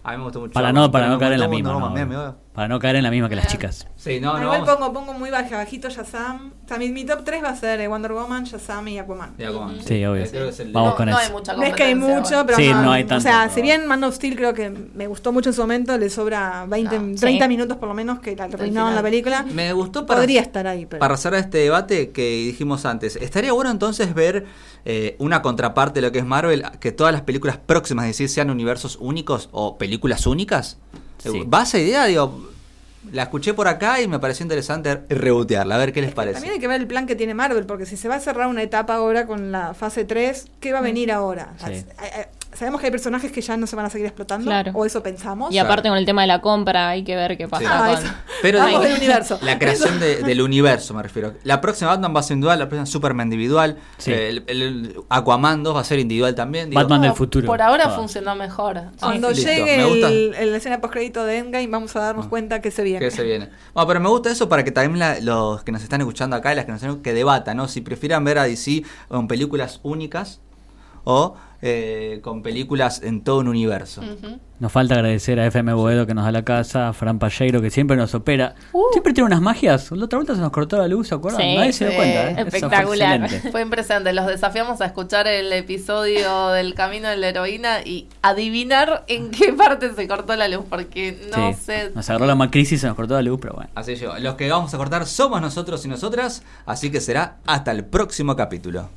A mí me gustó mucho. Para no, para no caer en la misma. no, Para no caer en la misma que las Eh. chicas. Sí, no, Ah, no. igual vamos- pongo, pongo muy baja, bajito Shazam. O sea, mi, mi top 3 va a ser eh, Wonder Woman, Shazam y Aquaman. de Aquaman, Sí, obvio. El- Vamos no, con no eso. hay mucha No es que hay mucho, bueno. pero Sí, no, no hay O tanto, sea, no. si bien Man of Steel creo que me gustó mucho en su momento, le sobra 20, No. 30 Sí. minutos por lo menos que la terminaron la película. Me gustó para, Podría estar ahí, pero. para cerrar este debate que dijimos antes. Estaría bueno entonces ver eh, una contraparte de lo que es Marvel, que todas las películas próximas, es decir, sean universos únicos o películas únicas. Sí. ¿Va esa idea? Digo, la escuché por acá y me pareció interesante rebotearla, a ver qué les También parece. hay que ver el plan que tiene Marvel, porque si se va a cerrar una etapa ahora con la fase 3, ¿qué va a venir ahora? Sí. Sabemos que hay personajes que ya no se van a seguir explotando, Claro. o eso pensamos. Y aparte con el tema de la compra hay que ver qué pasa Ah, con... Pero Vamos del universo. La creación de- del universo, me refiero. La próxima Batman va a ser individual, la próxima Superman individual, Sí. eh, el, el Aquaman 2 va a ser individual también. digo, Batman del futuro. Por ahora Ah. funcionó mejor. Cuando listo, llegue me gusta. el, el- la escena postcrédito de Endgame, vamos a darnos Ah. cuenta que se viene. que se viene. Bueno, pero me gusta eso para que también la- los que nos están escuchando acá y las que nos están que debatan, ¿no? Si prefieran ver a DC con películas únicas o eh, con películas en todo un universo. Nos falta agradecer a FM Boedo que nos da la casa, a Fran Palleiro que siempre nos opera. Siempre tiene unas magias. La otra vuelta se nos cortó la luz, ¿se acuerdan? Sí, Nadie se dio cuenta, ¿eh? Fue Espectacular. excelente. Fue impresionante. Los desafiamos a escuchar el episodio del Camino de la Heroína y adivinar en qué parte se cortó la luz, porque no Sí. sé. Nos agarró la macrisis y se nos cortó la luz, pero bueno. Así yo, los que vamos a cortar somos nosotros y nosotras, así que será hasta el próximo capítulo.